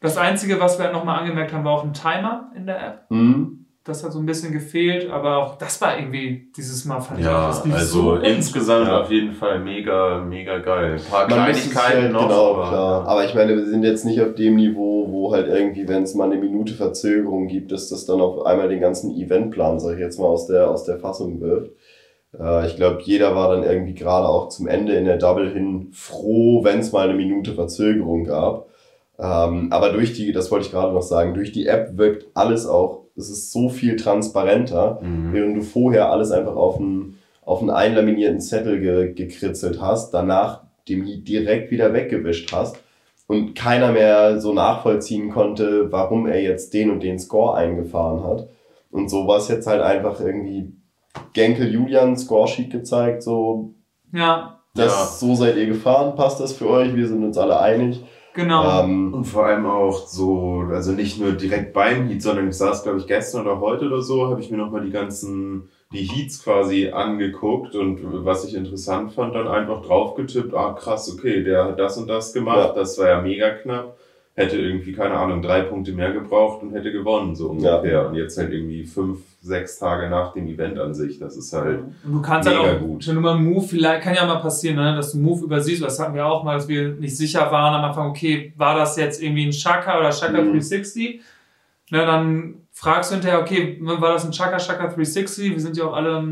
das Einzige, was wir halt nochmal angemerkt haben, war auch ein Timer in der App. Mhm. Das hat so ein bisschen gefehlt, aber auch das war irgendwie dieses Mal fand ich auch, Ja, also so insgesamt Ja. auf jeden Fall mega, mega geil. Ein paar Man Kleinigkeiten halt, noch, genau, aber, klar. Aber ich meine, wir sind jetzt nicht auf dem Niveau, wo halt irgendwie, wenn es mal eine Minute Verzögerung gibt, dass das dann auf einmal den ganzen Eventplan, sag ich jetzt mal, aus der, aus der Fassung wirft. Äh, ich glaube, jeder war dann irgendwie gerade auch zum Ende in der Double hin froh, wenn es mal eine Minute Verzögerung gab. Ähm, aber durch die, das wollte ich gerade noch sagen, durch die App wirkt alles auch, es ist so viel transparenter, Mhm. während du vorher alles einfach auf einen, auf einen einlaminierten Zettel ge, gekritzelt hast, danach dem direkt wieder weggewischt hast und keiner mehr so nachvollziehen konnte, warum er jetzt den und den Score eingefahren hat. Und so war es jetzt halt einfach irgendwie Genkel Julian Scoresheet gezeigt, so, Ja, das, so seid ihr gefahren, passt das für euch, wir sind uns alle einig. Genau. Ähm, Und vor allem auch so, also nicht nur direkt beim Heat, sondern ich saß, glaube ich, gestern oder heute oder so, habe ich mir nochmal die ganzen, die Heats quasi angeguckt und was ich interessant fand, dann einfach draufgetippt, ah krass, okay, der hat das und das gemacht, Ja. das war ja mega knapp, hätte irgendwie, keine Ahnung, drei Punkte mehr gebraucht und hätte gewonnen, so ungefähr. Und jetzt halt irgendwie fünf, sechs Tage nach dem Event an sich, das ist halt, Und du kannst Mega halt auch gut. schon immer einen Move, vielleicht kann ja mal passieren, ne, dass du einen Move übersiehst. Das hatten wir auch mal, dass wir nicht sicher waren am Anfang, okay, war das jetzt irgendwie ein Shaka oder Shaka Mhm. 360? Ne, dann fragst du hinterher, okay, war das ein Shaka Shaka 360? Wir sind ja auch alle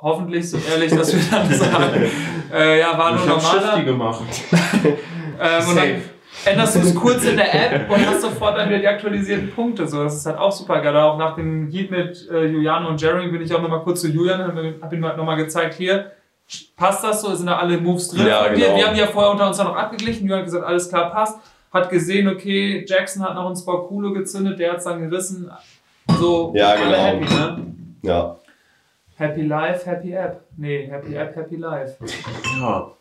hoffentlich so ehrlich, dass wir dann sagen, äh, ja, war nur ich hab normaler. gemacht. Ähm, und dann änderst du es kurz in der App und hast sofort dann wieder die aktualisierten Punkte. So, das ist halt auch super geil. Auch nach dem Heat mit äh, Juliano und Jeremy bin ich auch nochmal kurz zu Julian, habe hab ihm halt nochmal gezeigt, hier, passt das so, sind da alle Moves drin Ja, genau. Wir haben die ja vorher unter uns dann noch abgeglichen. Julian hat gesagt, alles klar, passt. Hat gesehen, okay, Jackson hat noch einen Sporculo gezündet, der hat es dann gerissen. so Ja, alle genau. happy, ne? Ja. Happy Life, Happy App. Nee, Happy App, Happy Life. Ja,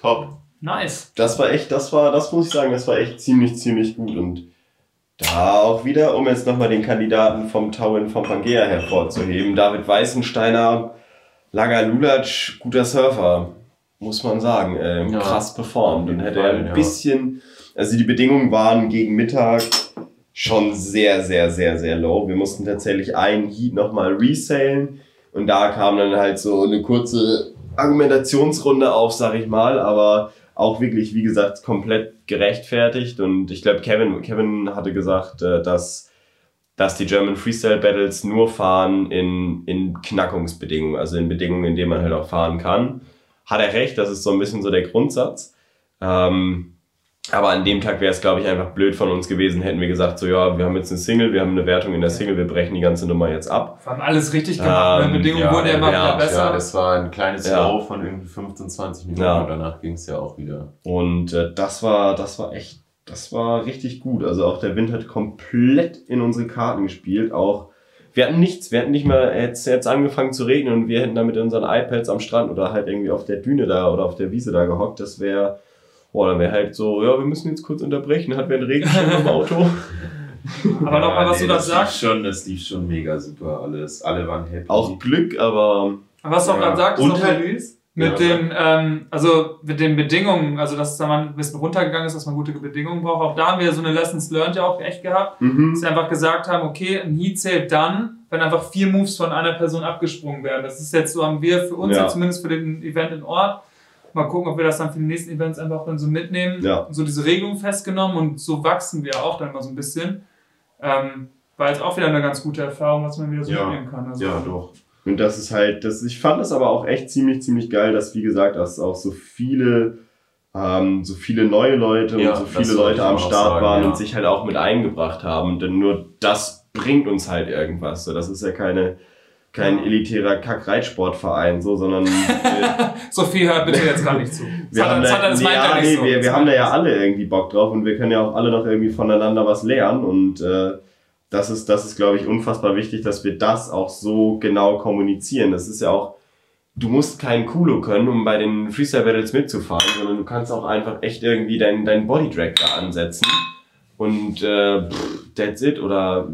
top. Nice. Das war echt, das war, das muss ich sagen, das war echt ziemlich, ziemlich gut. Und da auch wieder, um jetzt nochmal den Kandidaten vom Tauin vom Pangea hervorzuheben, David Weißensteiner, langer Lulatsch, guter Surfer, muss man sagen. Ähm, Ja, krass performt. Und hätte Fall, er ein ja. bisschen, also die Bedingungen waren gegen Mittag schon sehr, sehr, sehr, sehr low. Wir mussten tatsächlich einen Heat nochmal resailen. Und da kam dann halt so eine kurze Argumentationsrunde auf, sag ich mal, aber auch wirklich, wie gesagt, komplett gerechtfertigt. Und ich glaube, Kevin, Kevin hatte gesagt, äh, dass, dass die German Freestyle Battles nur fahren in, in Knackungsbedingungen, also in Bedingungen, in denen man halt auch fahren kann. Hat er recht, das ist so ein bisschen so der Grundsatz. Ähm, aber an dem Tag wäre es, glaube ich, einfach blöd von uns gewesen, hätten wir gesagt, so ja, wir haben jetzt eine Single, wir haben eine Wertung in der Single, wir brechen die ganze Nummer jetzt ab. Wir haben alles richtig gemacht. Ähm, ne? Bedingungen ja, wurden ja immer ja, wieder besser. Ja, das war ein kleines Ja. Low von irgendwie 15, 20 Minuten Ja. und danach ging es ja auch wieder. Und äh, das war, das war echt, das war richtig gut. Also auch der Wind hat komplett in unsere Karten gespielt. Auch wir hatten nichts, wir hatten nicht mal jetzt, jetzt angefangen zu regnen und wir hätten da mit unseren iPads am Strand oder halt irgendwie auf der Düne da oder auf der Wiese da gehockt. Das wäre, boah, dann wäre halt so, ja, wir müssen jetzt kurz unterbrechen. Hat wir einen Regenschirm im Auto. Aber nochmal, was du da das sagst. Lief schon, das lief schon mega super alles. Alle waren happy. Auch Glück, aber Aber was du auch Ja. gerade sagtest, Und noch halt- Luis, mit Ja, den, ähm, also mit den Bedingungen, also dass da mal ein bisschen runtergegangen ist, dass man gute Bedingungen braucht. Auch da haben wir so eine Lessons learned ja auch echt gehabt, mhm. dass wir einfach gesagt haben, okay, ein Heat zählt dann, wenn einfach vier Moves von einer Person abgesprungen werden. Das ist jetzt so, haben wir für uns Ja. jetzt zumindest für den Event in Ort. Mal gucken, ob wir das dann für die nächsten Events einfach dann so mitnehmen. Ja. So diese Regelung festgenommen und so wachsen wir auch dann mal so ein bisschen. Ähm, war jetzt auch wieder eine ganz gute Erfahrung, was man wieder so Ja. mitnehmen kann. Also, ja, doch. Und das ist halt, das, ich fand das aber auch echt ziemlich, ziemlich geil, dass, wie gesagt, dass auch so viele, ähm, so viele neue Leute Ja, und so viele Leute am Start sagen, waren ja. und sich halt auch mit eingebracht haben. Denn nur das bringt uns halt irgendwas. So, das ist ja keine, kein elitärer Kack-Reitsportverein, so, sondern wir, Sophie hört bitte jetzt gar nicht zu. wir hat- haben da, hat nee, ja, nicht nee, so. wir, wir haben da ja alle irgendwie Bock drauf und wir können ja auch alle noch irgendwie voneinander was lernen und äh, das ist, das ist, glaube ich, unfassbar wichtig, dass wir das auch so genau kommunizieren. Das ist ja auch, du musst kein Kulo können, um bei den Freestyle Battles mitzufahren, sondern du kannst auch einfach echt irgendwie deinen dein Bodydrag da ansetzen und äh, pff, that's it oder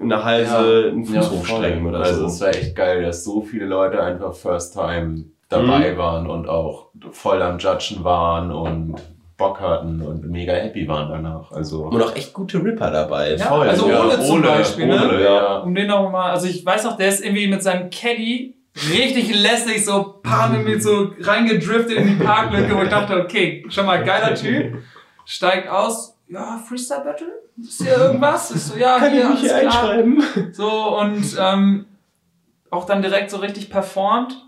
eine Halse einen Fuß hochstrecken voll. oder also so. es war echt geil, dass so viele Leute einfach First Time dabei Mhm. waren und auch voll am Judgen waren und Bock hatten und mega happy waren danach. Also Und auch echt gute Ripper dabei. Ja, also Ole zum Beispiel, ne? Ole, ja. Um den noch mal, also ich weiß noch, der ist irgendwie mit seinem Caddy richtig lässig so paar Minuten so reingedriftet in die Parklücke und ich dachte, okay, schon mal geiler Typ. Steigt aus, ja, Freestyle Battle? Ist hier irgendwas? Ich so, ja, Kann ich hier, mich hier einschreiben? So, und ähm, auch dann direkt so richtig performt.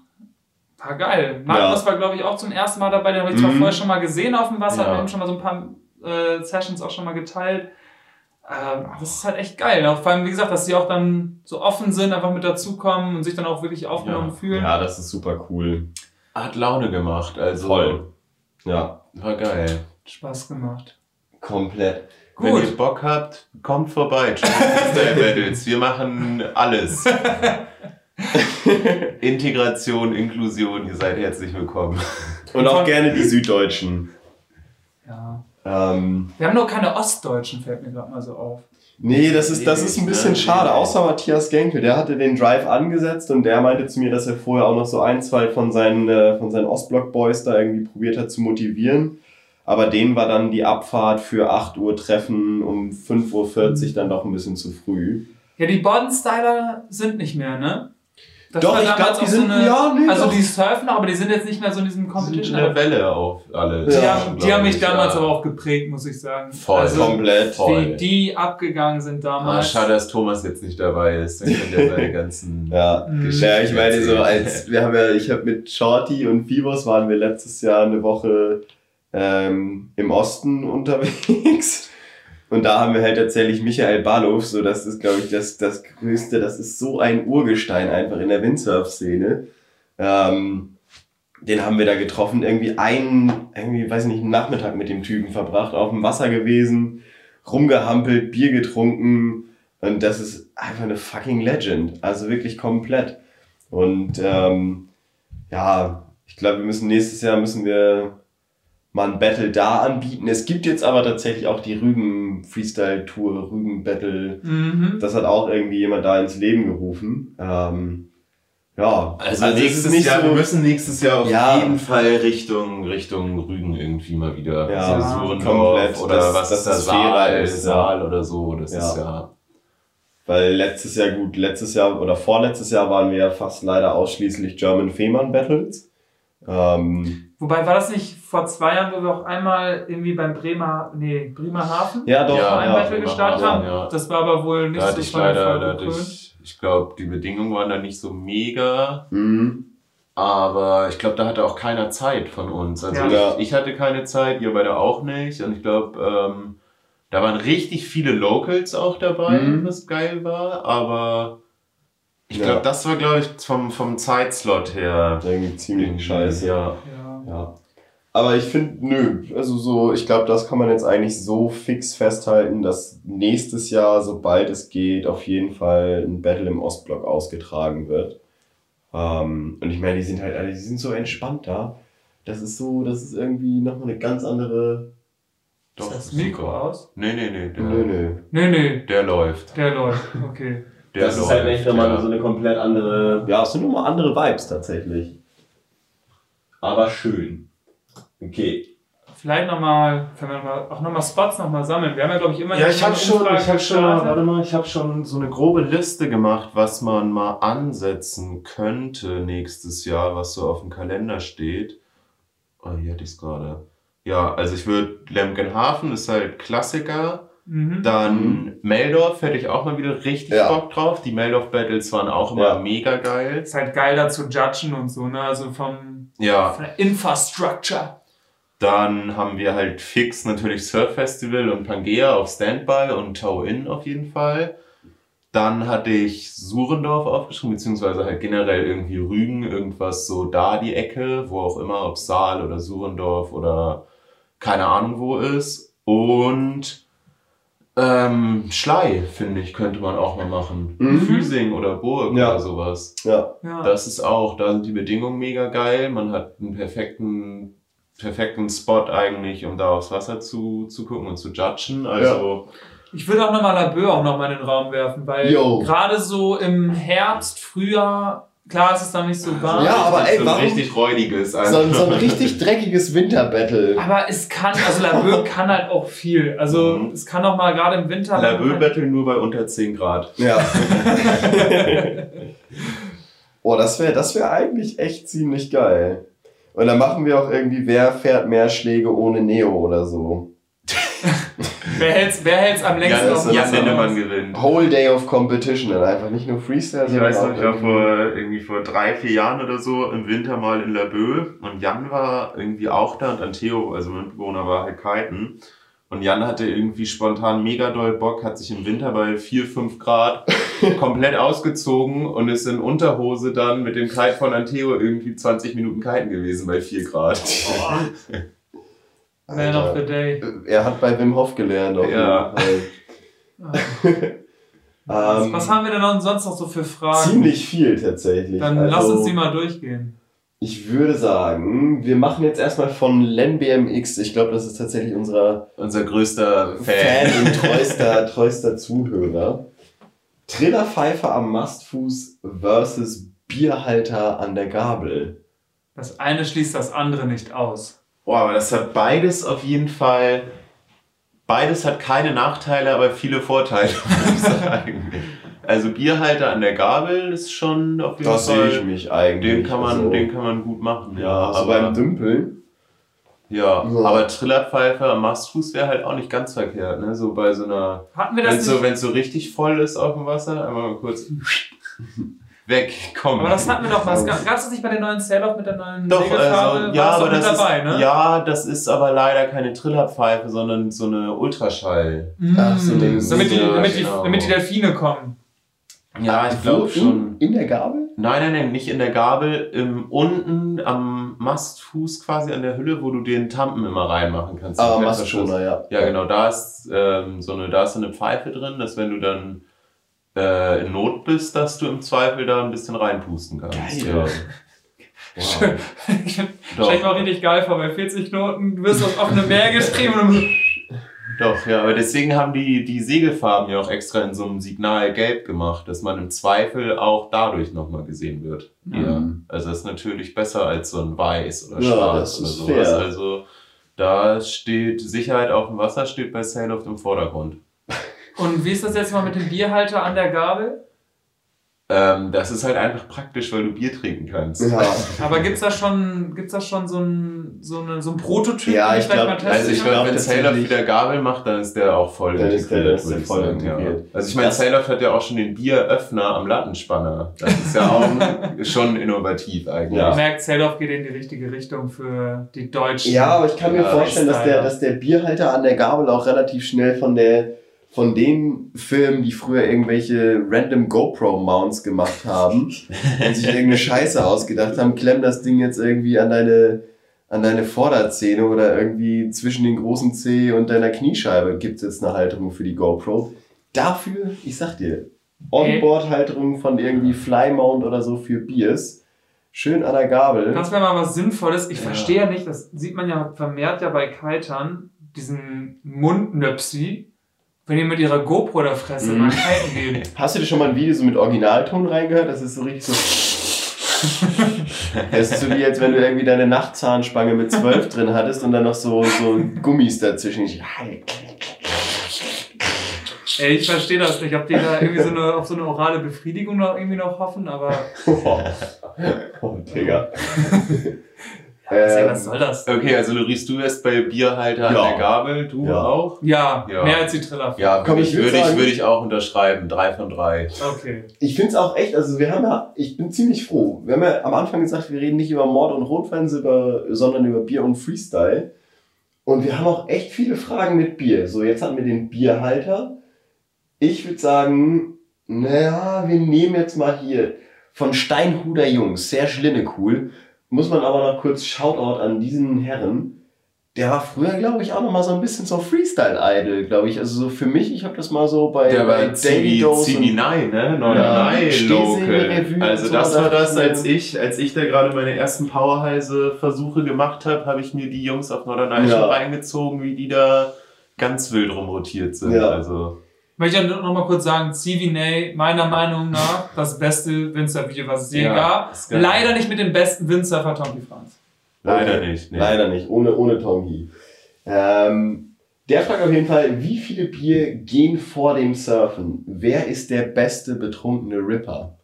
War geil. Magnus war, glaube ich, auch zum ersten Mal dabei. Den habe ich zwar Mhm. vorher schon mal gesehen auf dem Wasser, Ja. wir haben schon mal so ein paar äh, Sessions auch schon mal geteilt. Ähm, das ist halt echt geil. Auch vor allem, wie gesagt, dass sie auch dann so offen sind, einfach mit dazukommen und sich dann auch wirklich aufgenommen Ja. fühlen. Ja, das ist super cool. Hat Laune gemacht, also Voll. Ja, war geil. Spaß gemacht. Komplett. Wenn Gut. ihr Bock habt, kommt vorbei. Wir machen alles. Integration, Inklusion, ihr seid herzlich willkommen. Und auch gerne die Süddeutschen. Ja. Ähm, Wir haben nur keine Ostdeutschen, fällt mir gerade mal so auf. nee, das ist, das ist ein bisschen schade. Außer Matthias Genkel. Der hatte den Drive angesetzt und der meinte zu mir, dass er vorher auch noch so ein, zwei von seinen, äh, von seinen Ostblock-Boys da irgendwie probiert hat zu motivieren. Aber denen war dann die Abfahrt für 8 Uhr Treffen um 5.40 Uhr dann doch ein bisschen zu früh. Ja, die Bodenstyler sind nicht mehr, ne? Das Doch, ich damals glaub, die auch so sind- eine, ja, nee, Also doch. die surfen, aber die sind jetzt nicht mehr so in diesem Sind in Competition. der Welle auch alle. Die, Ja, haben, die haben mich ich, damals ja. aber auch geprägt, muss ich sagen. Voll. Also, Komplett. Voll. wie die abgegangen sind Ah, damals. schade, dass Thomas jetzt nicht dabei ist. Dann könnt ihr seine ganzen. Ja, Mhm. ja ich meine so, als wir haben ja, ich habe mit Shorty und Fibos waren wir letztes Jahr eine Woche ähm, im Osten unterwegs. Und da haben wir halt tatsächlich Michael Balov, so das ist, glaube ich, das, das Größte, das ist so ein Urgestein einfach in der Windsurf-Szene. Ähm, den haben wir da getroffen, irgendwie einen, irgendwie, weiß nicht, einen Nachmittag mit dem Typen verbracht, auf dem Wasser gewesen, rumgehampelt, Bier getrunken, Und das ist einfach eine fucking Legend. Also wirklich komplett. Und ähm, ja, ich glaube, wir müssen nächstes Jahr müssen wir mal ein Battle da anbieten. Es gibt jetzt aber tatsächlich auch die Rügen Freestyle Tour, Rügen Battle. Mhm. Das hat auch irgendwie jemand da ins Leben gerufen. Ähm, ja, Also, es ist nächstes nicht Jahr, so- wir müssen nächstes Jahr auf Ja. jeden Fall Richtung, Richtung Rügen irgendwie mal wieder. Ja, komplett, Oder dass- was dass ist da? es fairer Saal, ist, ja. Saal oder so. Das Ja. ist ja. Weil letztes Jahr, gut, letztes Jahr oder vorletztes Jahr waren wir ja fast leider ausschließlich German Fehmarn Battles. Ähm, Wobei, war das nicht vor zwei Jahren, wo wir auch einmal irgendwie beim Bremer, nee, Bremerhaven ja, doch, Ja, ein ja. Battle gestartet haben? ja. Das war aber wohl nicht Da so ich leider, da hatte ich, ich glaube, die Bedingungen waren da nicht so mega. Mhm. Aber ich glaube, da hatte auch keiner Zeit von uns. Also Ja. ich, ich hatte keine Zeit, ihr beide auch nicht. Und ich glaube, ähm, da waren richtig viele Locals auch dabei, Mhm. was geil war. Aber ich Ja. glaube, das war, glaube ich, vom, vom Zeitslot her Irgendwie ziemlich scheiße. Ja. Ja. Aber ich finde, nö, also so, ich glaube, das kann man jetzt eigentlich so fix festhalten, dass nächstes Jahr, sobald es geht, auf jeden Fall ein Battle im Ostblock ausgetragen wird. Ähm, und ich meine, die sind halt alle, die sind so entspannt da. Das ist so, das ist irgendwie nochmal eine ganz andere. Doch, Ist das Mikro aus? Nee, nee, nee. Der, Nö, nö. Nee, nee, der läuft. der läuft. Okay. Der das ist halt echt nochmal ja. so eine komplett andere. Ja, es sind nochmal andere Vibes tatsächlich. Aber schön. Okay. Vielleicht nochmal, können wir auch nochmal Spots nochmal sammeln. Wir haben ja, glaube ich, immer Ja, ich habe schon, ich habe schon, warte mal, ich habe schon so eine grobe Liste gemacht, was man mal ansetzen könnte nächstes Jahr, was so auf dem Kalender steht. Oh, hier hatte ich es gerade. Ja, also ich würde Lemkenhafen ist halt Klassiker. Mhm. Dann Meldorf hätte ich auch mal wieder richtig Ja. Bock drauf. Die Meldorf Battles waren auch immer Ja. mega geil. Ist halt geil da zu judgen und so, ne? Also vom, Ja, von der Infrastructure. Dann haben wir halt fix natürlich Surf Festival und Pangea auf Standby und Tau In auf jeden Fall. Dann hatte ich Surendorf aufgeschrieben, beziehungsweise halt generell irgendwie Rügen, irgendwas so da die Ecke, wo auch immer, ob Saal oder Surendorf oder keine Ahnung wo ist. Und ähm, Schlei, finde ich, könnte man auch mal machen. Mhm. Füsing oder Burg Ja. oder sowas. Ja. Ja. Das ist auch, da sind die Bedingungen mega geil. Man hat einen perfekten, perfekten Spot eigentlich, um da aufs Wasser zu, zu gucken und zu judgen. Also, Ich würde auch nochmal Labö auch nochmal in den Raum werfen, weil gerade so im Herbst, Frühjahr, klar ist es dann nicht so warm. Ja, aber ey, so ein warum- richtig räudiges. So, ein- so ein richtig dreckiges Winterbattle. Aber es kann, also Labö kann halt auch viel. Also Mhm. es kann auch mal gerade im Winter. Laboe Battle nur bei unter 10 Grad. Ja. Boah, das wäre das wär eigentlich echt ziemlich geil. Und dann machen wir auch irgendwie, wer fährt mehr Schläge ohne Neo oder so. Wer hält's, wer hält's am längsten Jan, auf dem Jan Lindemann gewinnt. Whole Day of Competition, dann einfach nicht nur Freestyle, Ich sondern weiß noch, ich war vor, irgendwie vor drei, vier Jahren oder so im Winter mal in Laboe und Jan war irgendwie auch da und Anteo, also mein Mitbewohner, war halt kiten. Und Jan hatte irgendwie spontan mega doll Bock, hat sich im Winter bei 4, 5 Grad komplett ausgezogen und ist in Unterhose dann mit dem Kite von Anteo irgendwie 20 Minuten kiten gewesen bei 4 Grad. Man of the Day. Er hat bei Wim Hof gelernt. Auf Ja. jeden Fall. Was, Ähm, was haben wir denn sonst noch so für Fragen? Ziemlich viel tatsächlich. Dann Also, lass uns die mal durchgehen. Ich würde sagen, wir machen jetzt erstmal von Len BMX. Ich glaube, das ist tatsächlich unser Unser größter Fan. Fan und treuster, treuster Zuhörer. Trillerpfeife am Mastfuß versus Bierhalter an der Gabel. Das eine schließt das andere nicht aus. Boah, aber das hat beides auf jeden Fall. Beides hat keine Nachteile, aber viele Vorteile, würde ich sagen. Also Bierhalter an der Gabel ist schon auf jeden Das sehe ich Fall. mich eigentlich. Den kann man, Also, den kann man gut machen. Ja, also aber beim Dümpeln. ja, Ja. aber Trillerpfeife am Mastfuß wäre halt auch nicht ganz verkehrt, ne? So bei so einer, Hatten wir wenn das so, nicht? wenn es so richtig voll ist auf dem Wasser, einmal mal kurz weg, komm. Aber das hatten wir doch mal. Gab es das nicht bei den neuen Sail-Off mit der neuen Doch, Segelfarbe? also, ja, aber das dabei, ist, ne? ja, das ist aber leider keine Trillerpfeife, sondern so eine Ultraschall. Mm, Ach so, nee, damit, die, ja, damit, die, genau. damit die Delfine kommen. Ja, ich glaube schon. In, in der Gabel? Nein, nein, nein, nicht in der Gabel, im, unten am Mastfuß quasi an der Hülle, wo du den Tampen immer reinmachen kannst. Ah, Mastschoner, ja. Ja, genau, da ist, ähm, so eine, da ist so eine Pfeife drin, dass wenn du dann äh, in Not bist, dass du im Zweifel da ein bisschen reinpusten kannst. Geil. Ja. Wow. Ich Doch. stelle ich mir auch richtig geil vor, bei 40 Knoten, du wirst aufs offene Meer getrieben und Doch, ja, aber deswegen haben die die Segelfarben ja auch extra in so einem Signal gelb gemacht, dass man im Zweifel auch dadurch nochmal gesehen wird. Ja. Also das ist natürlich besser als so ein Weiß oder Ja, Schwarz das oder ist sowas. fair. Also da steht Sicherheit auf dem Wasser, steht bei Sailloft im Vordergrund. Und wie ist das jetzt mal mit dem Bierhalter an der Gabel? Ähm, das ist halt einfach praktisch, weil du Bier trinken kannst. Ja. Aber gibt's da schon, gibt's da schon so ein, so eine, so ein Prototyp, Ja, den ich vielleicht glaub, mal testen Also ich glaube, wenn Sailor wieder Gabel macht, dann ist der auch voll Dann ist der- integriert. ist der ich voll integriert. Ja. Also ich meine, Sailor hat ja auch schon den Bieröffner am Lattenspanner. Das ist ja auch schon innovativ eigentlich. Ja. Man merkt, Zeldorf geht in die richtige Richtung für die Deutschen. Ja, aber ich kann mir Ja, vorstellen, dass der, dass der Bierhalter an der Gabel auch relativ schnell von der von den Firmen, die früher irgendwelche random GoPro-Mounts gemacht haben und sich irgendeine Scheiße ausgedacht haben, klemm das Ding jetzt irgendwie an deine, an deine Vorderzähne oder irgendwie zwischen den großen Zeh und deiner Kniescheibe gibt's jetzt eine Halterung für die GoPro. Dafür, ich sag dir, Onboard-Halterung von irgendwie Flymount oder so für Biers. Schön an der Gabel. Das wäre mal was Sinnvolles. Ich Ja. verstehe ja nicht, das sieht man ja vermehrt ja bei Kitern, diesen Mundnöpsi, wenn die mit ihrer GoPro der Fresse Mhm. mal kiten gehen. Hast du dir schon mal ein Video so mit Originalton reingehört? Das ist so richtig so. Das ist so wie, als wenn du irgendwie deine Nachtzahnspange mit 12 drin hattest und dann noch so, so Gummis dazwischen. Ich, Ey, ich verstehe das nicht, ob die da irgendwie so eine, auf so eine orale Befriedigung noch irgendwie noch hoffen, aber oh, oh Digga. was, Ähm, was soll das? Okay, also Loris, du wärst bei Bierhalter an Ja. der Gabel, du Ja. auch? Ja, Ja. mehr als die Triller. Ja, Komm, würde ich ich, würd würde ich, sagen- würde ich auch unterschreiben. Drei von drei. Okay. Ich finde es auch echt, also wir haben ja, ich bin ziemlich froh. Wir haben ja am Anfang gesagt, wir reden nicht über Mord und Rotwein, sondern über Bier und Freestyle. Und wir haben auch echt viele Fragen mit Bier. So, jetzt hatten wir den Bierhalter. Ich würde sagen, naja, wir nehmen jetzt mal hier von Steinhuder Jungs, Serge Linnecool. Muss man aber noch kurz Shoutout an diesen Herren. Der war früher, glaube ich, auch noch mal so ein bisschen so Freestyle-Idol, glaube ich. Also so für mich, ich habe das mal so bei, Der bei Daily Dose und- Zivi Nein, ne? Ja, Norderney Stehsäge-Revue Local. Also so, das da war das, als ich, als ich da gerade meine ersten Powerheise-Versuche gemacht habe, habe ich mir die Jungs auf Norderney Ja. schon reingezogen, wie die da ganz wild rumrotiert sind. Ja. Also möchte ja noch mal kurz sagen, CVNA, meiner Meinung nach, das beste Windsurf-Video, was es je Ja, gab. Leider nicht mit dem besten Windsurfer Tommy Franz. leider Okay. nicht. Nee. Leider nicht, ohne, ohne Tongi. Ähm, der fragt auf jeden Fall, wie viele Bier gehen vor dem Surfen? Wer ist der beste betrunkene Ripper?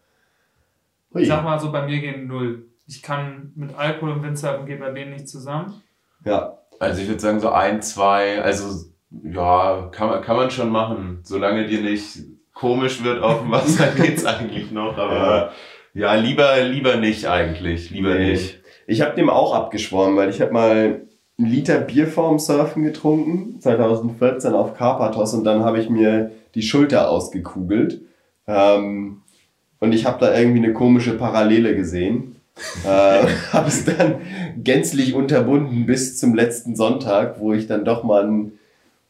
Hui. Ich sag mal so, bei mir gehen null. Ich kann mit Alkohol und Windsurfen geht bei denen nicht zusammen. Ja, Also ich würde sagen so ein, zwei, also ja, kann man, kann man schon machen. Solange dir nicht komisch wird auf dem Wasser, geht's eigentlich noch. Aber ja, lieber, lieber nicht eigentlich. Lieber Nee. nicht. ich habe dem auch abgeschworen, weil ich habe mal einen Liter Bier vorm Surfen getrunken, 2014 auf Karpathos und dann habe ich mir die Schulter ausgekugelt. Ähm, und ich habe da irgendwie eine komische Parallele gesehen. äh, habe es dann gänzlich unterbunden bis zum letzten Sonntag, wo ich dann doch mal ein, mal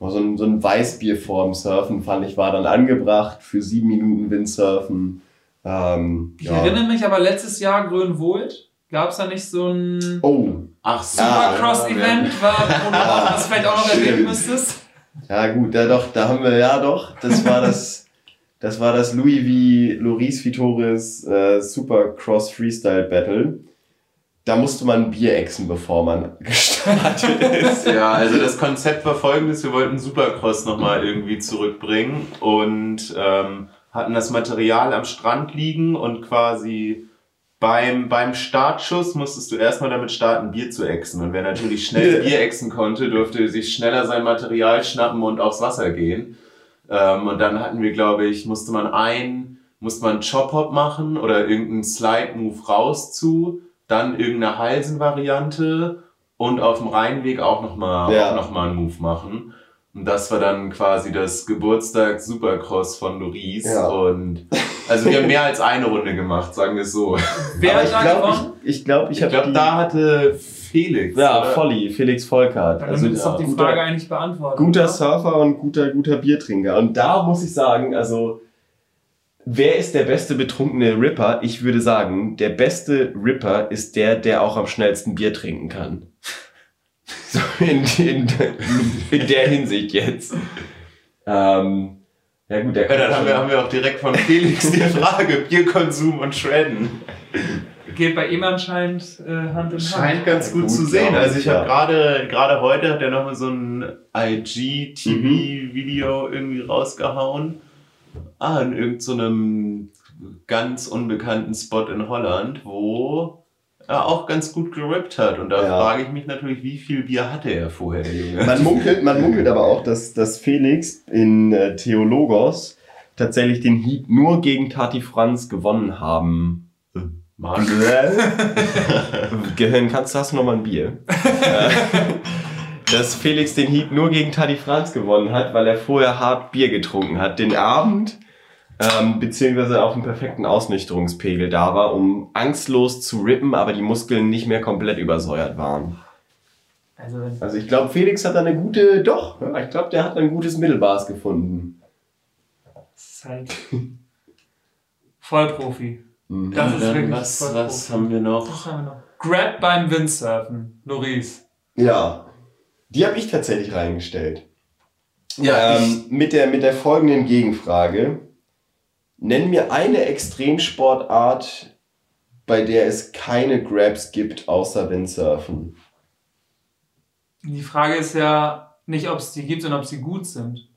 so, ein, so ein Weißbier vorm Surfen fand ich war dann angebracht für sieben Minuten Windsurfen. Ähm, Ich ja. erinnere mich aber letztes Jahr Grönwohlt. Gab es da nicht so ein Oh, Ach so. Supercross-Event, war, wo du auch das vielleicht auch noch erwähnen müsstest? Ja gut, da doch, da haben wir ja doch. Das war das, das war das Louis V. Loris Vitores äh, Supercross Freestyle Battle. Da musste man Bier exen, bevor man gestartet ist. Ja, also das Konzept war folgendes, wir wollten Supercross nochmal irgendwie zurückbringen und ähm, hatten das Material am Strand liegen und quasi beim, beim Startschuss musstest du erstmal damit starten, Bier zu exen. Und wer natürlich schnell Bier exen konnte, durfte sich schneller sein Material schnappen und aufs Wasser gehen. Ähm, und dann hatten wir, glaube ich, musste man ein, musste man Chop-Hop machen oder irgendeinen Slide-Move raus zu, dann irgendeine Halsen-Variante und auf dem Rheinweg auch nochmal Ja. auch noch mal einen Move machen. Und das war dann quasi das Geburtstags-Supercross von Loris. Ja. Und also wir haben mehr als eine Runde gemacht, sagen wir es so. Wer hat ich da glaube, gewonnen? ich, ich, glaub, ich Ich habe glaube, da hatte Felix. Ja, oder? Volli, Felix Volkert. Dann Also, ist doch die guter- Frage eigentlich beantwortet. guter oder? Surfer und guter, guter Biertrinker. Und da muss ich sagen, also wer ist der beste betrunkene Ripper? Ich würde sagen, der beste Ripper ist der, der auch am schnellsten Bier trinken kann. So in, in, in der Hinsicht jetzt. Ähm, ja gut, der Ja, kann dann haben wir, haben wir auch direkt von Felix die Frage, Bierkonsum und Shredden. Geht bei ihm anscheinend äh, Hand in Hand. Scheint ganz gut, Gut, zu sehen. Also ich ja. habe gerade gerade heute hat er noch mal so ein IGTV-Video irgendwie rausgehauen. Ah, in irgendeinem ganz unbekannten Spot in Holland, wo er auch ganz gut gerippt hat. Und da Ja. frage ich mich natürlich, wie viel Bier hatte er vorher, der Junge? Man munkelt, man munkelt aber auch, dass, dass Felix in äh, Theologos tatsächlich den Heat nur gegen Tati Franz gewonnen haben. Mann. Gehirn, kannst du, hast du noch mal ein Bier? Dass Felix den Heat nur gegen Tati Franz gewonnen hat, weil er vorher hart Bier getrunken hat. Den Abend, ähm, beziehungsweise auf einem perfekten Ausnüchterungspegel da war, um angstlos zu rippen, aber die Muskeln nicht mehr komplett übersäuert waren. Also, Also ich glaube, Felix hat da eine gute, doch, ja, ich glaube, der hat ein gutes Mittelmaß gefunden. das ist halt Vollprofi. Mhm. Das ist wirklich was, voll was Profi. haben wir noch? Was haben wir noch? Grab beim Windsurfen. Loris. Ja, die habe ich tatsächlich reingestellt. Ja, ähm, mit, der, mit der folgenden Gegenfrage. Nenn mir eine Extremsportart, bei der es keine Grabs gibt, außer Windsurfen. Die Frage ist ja nicht, ob es die gibt, sondern ob sie gut sind.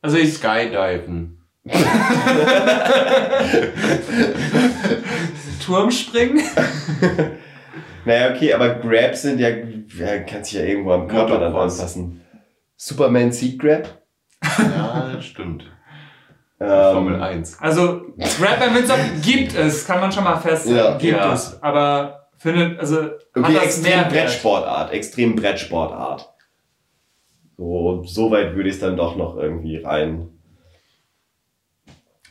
Also ich, Skydiven. Turmspringen? Naja, okay, aber Grabs sind ja, ja kann sich ja irgendwo am Körper dann Motocross. anpassen. Superman Seat Grab? Ja, das stimmt. Ähm, Formel 1. Also Grab beim Windsurfen gibt es, kann man schon mal feststellen. Ja. gibt Ja. es. Aber findet, also Okay, extrem. Brettsportart, extrem Brettsportart. So, so weit würde ich es dann doch noch irgendwie rein.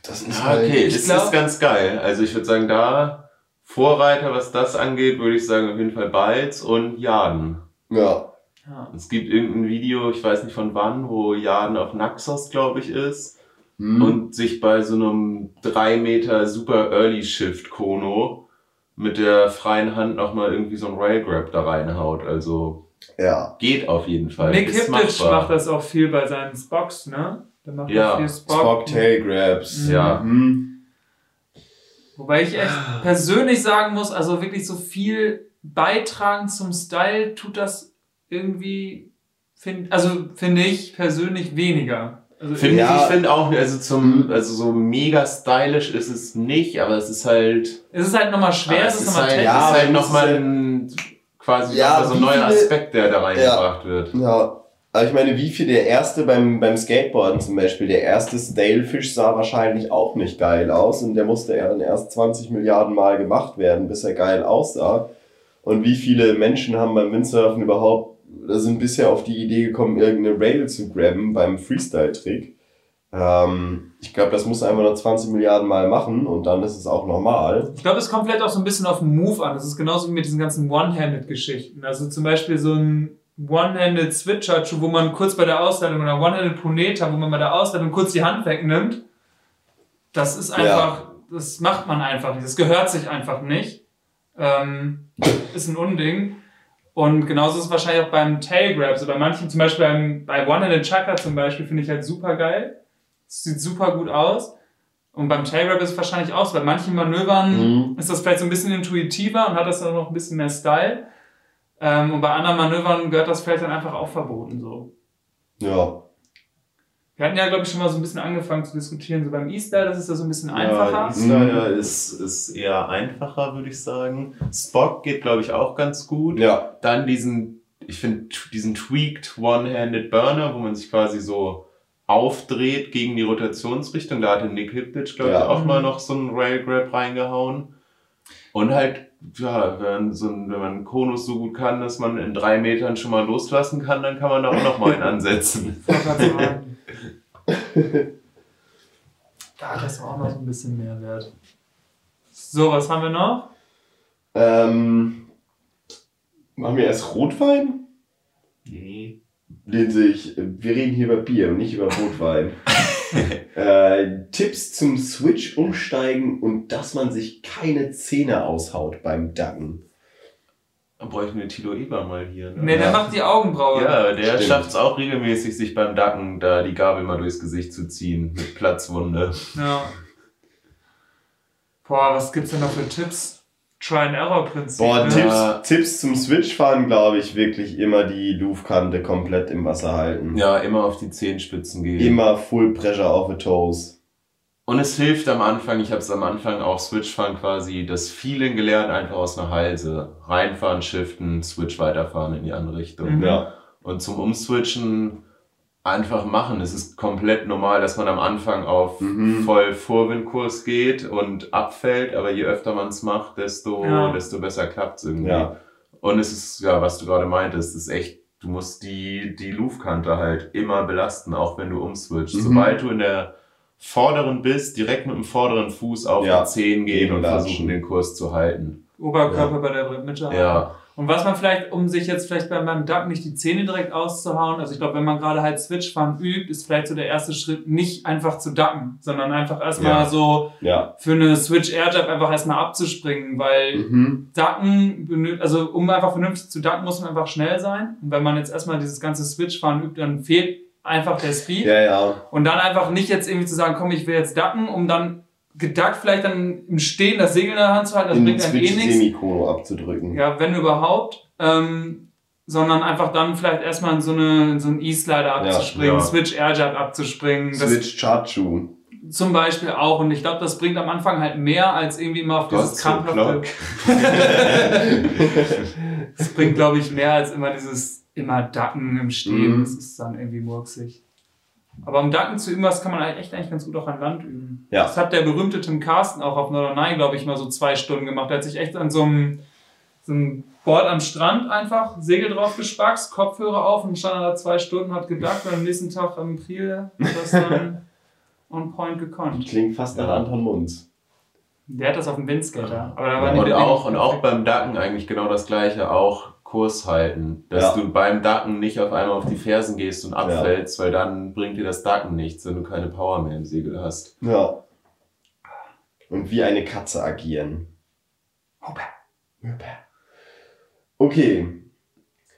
Das ist Ja, halt- okay, ich das glaub- ist ganz geil. Also ich würde sagen, da Vorreiter, was das angeht, würde ich sagen, auf jeden Fall Balz und Jaden. Ja. Ja. Es gibt irgendein Video, ich weiß nicht von wann, wo Jaden auf Naxos, glaube ich, ist Hm. und sich bei so einem 3 Meter Super Early Shift Kono mit der freien Hand nochmal irgendwie so ein Rail Grab da reinhaut. Also ja. geht auf jeden Fall. Nick Hiptich macht das auch viel bei seinen Spocks, ne? Der macht Ja, auch viel Spock. Spock Tail Grabs. Ja. Mhm. Wobei ich echt persönlich sagen muss, also wirklich so viel beitragen zum Style tut das irgendwie, find, also finde ich persönlich weniger. Also Finde Ja. ich, ich finde auch, also zum, also so mega stylisch ist es nicht, aber es ist halt. es ist halt nochmal schwer, aber es ist nochmal halt, technisch. ja, es ist halt nochmal es ein, quasi Ja, mal so ein neuer viele- Aspekt, der da reingebracht wird. Ja. Aber ich meine, wie viel der erste beim, beim Skateboarden zum Beispiel, der erste Stalefish sah wahrscheinlich auch nicht geil aus und der musste ja dann erst 20 Milliarden Mal gemacht werden, bis er geil aussah. Und wie viele Menschen haben beim Windsurfen überhaupt, oder sind bisher auf die Idee gekommen, irgendeine Rail zu grabben beim Freestyle-Trick. Ähm, ich glaube, das muss einfach noch 20 Milliarden Mal machen und dann ist es auch normal. Ich glaube, es kommt vielleicht auch so ein bisschen auf den Move an. Das ist genauso wie mit diesen ganzen One-Handed-Geschichten. Also zum Beispiel so ein One-Handed Switcher, wo man kurz bei der Ausleitung oder One-Handed Puneta, wo man bei der Ausleitung kurz die Hand wegnimmt. Das ist einfach, das macht man einfach nicht. Das gehört sich einfach nicht. Ähm, ist ein Unding. Und genauso ist es wahrscheinlich auch beim Tail Grab. So bei manchen, zum Beispiel beim, bei One-Handed Chakra zum Beispiel, finde ich halt super geil. Sieht super gut aus. Und beim Tail Grab ist es wahrscheinlich auch so. Bei manchen Manövern Mhm. ist das vielleicht so ein bisschen intuitiver und hat das dann noch ein bisschen mehr Style. Ähm, und bei anderen Manövern gehört das vielleicht dann einfach auch verboten. So. Ja. Wir hatten ja, glaube ich, schon mal so ein bisschen angefangen zu diskutieren. So beim E-Style, das ist ja so ein bisschen Ja, einfacher. Easter ist, ist eher einfacher, würde ich sagen. Spock geht, glaube ich, auch ganz gut. Ja. Dann diesen, ich finde, diesen tweaked One-Handed Burner, wo man sich quasi so aufdreht gegen die Rotationsrichtung. Da hatte Nick Hiptich, glaube Ja. ich, auch mal noch so einen Rail Grab reingehauen. Und halt, ja, wenn, so ein, wenn man einen Konus so gut kann, dass man in drei Metern schon mal loslassen kann, dann kann man da auch noch mal einen ansetzen. Da hat das auch noch so ein bisschen mehr Wert. So, was haben wir noch? Ähm, machen wir erst Rotwein? Nee. Den sich, wir reden hier über Bier und nicht über Rotwein. äh, Tipps zum Switch umsteigen und dass man sich keine Zähne aushaut beim Dacken. Dann bräuchten wir Tilo Eber mal hier. Ne? Nee, der Ja. macht die Augenbraue. Ja, der schafft es auch regelmäßig, sich beim Dacken da die Gabel mal durchs Gesicht zu ziehen mit Platzwunde. Ja. Boah, was gibt's denn noch für Tipps? Try-and-Error-Prinzip. Boah, ne? Tipps, Ja. Tipps zum Switch-Fahren, glaube ich, wirklich immer die Luftkante komplett im Wasser halten. Ja, immer auf die Zehenspitzen gehen. Immer Full Pressure auf the Toes. Und es hilft am Anfang, ich habe es am Anfang auch Switchfahren quasi, das Feeling gelernt, einfach aus einer Halse. Reinfahren, shiften, Switch weiterfahren in die andere Richtung. Mhm. Ja. Und zum Umswitchen einfach machen. Es ist komplett normal, dass man am Anfang auf Mhm. voll Vorwindkurs geht und abfällt, aber je öfter man es macht, desto, Ja. desto besser klappt es irgendwie. Ja. Und es ist, ja, was du gerade meintest, ist echt, du musst die, die Luftkante halt immer belasten, auch wenn du umswitcht. Mhm. Sobald du in der vorderen bist, direkt mit dem vorderen Fuß auf Ja. die Zehen gehen und Gegenlatschen. versuchen, den Kurs zu halten. Oberkörper bei der Mitte. Ja, Und was man vielleicht, um sich jetzt vielleicht beim, beim Duck nicht die Zähne direkt auszuhauen, also ich glaube, wenn man gerade halt Switchfahren übt, ist vielleicht so der erste Schritt, nicht einfach zu ducken, sondern einfach erstmal Ja. so Ja. für eine Switch Airjab einfach erstmal abzuspringen, weil Mhm. Ducken, also um einfach vernünftig zu ducken, muss man einfach schnell sein. Und wenn man jetzt erstmal dieses ganze Switchfahren übt, dann fehlt einfach der Speed. Ja, ja. Und dann einfach nicht jetzt irgendwie zu sagen, komm, ich will jetzt ducken, um dann geduckt vielleicht dann im Stehen das Segel in der Hand zu halten, das In bringt einem eh nichts. Switch-Semikono abzudrücken. Ja, wenn überhaupt. Ähm, sondern einfach dann vielleicht erstmal in so, eine, in so einen E-Slider abzuspringen, ja. Switch Airjab abzuspringen. Switch Chachu. zum Beispiel auch. Und ich glaube, das bringt am Anfang halt mehr als irgendwie immer auf dieses krampfhafte. Das bringt, glaube ich, mehr als immer dieses immer Ducken im Stehen. Mhm. Das ist dann irgendwie murksig. Aber um Ducken zu üben, das kann man halt echt eigentlich ganz gut auch an Land üben. Ja. Das hat der berühmte Tim Carsten auch auf Norderney, glaube ich, mal so zwei Stunden gemacht. Er hat sich echt an so einem, so einem Board am Strand einfach Segel drauf gespackst, Kopfhörer auf und stand da zwei Stunden, hat geduckt und am nächsten Tag am Priel hat das dann on point gekonnt. Klingt fast nach Ja. Anton Munz. Der hat das auf dem Windskater. Aber da war Und die auch, und auch beim Ducken eigentlich genau das gleiche, auch Kurs halten. Dass Ja. du beim Ducken nicht auf einmal auf die Fersen gehst und abfällst, weil dann bringt dir das Ducken nichts, wenn du keine Power mehr im Segel hast. Ja. Und wie eine Katze agieren. Hoppe. Okay.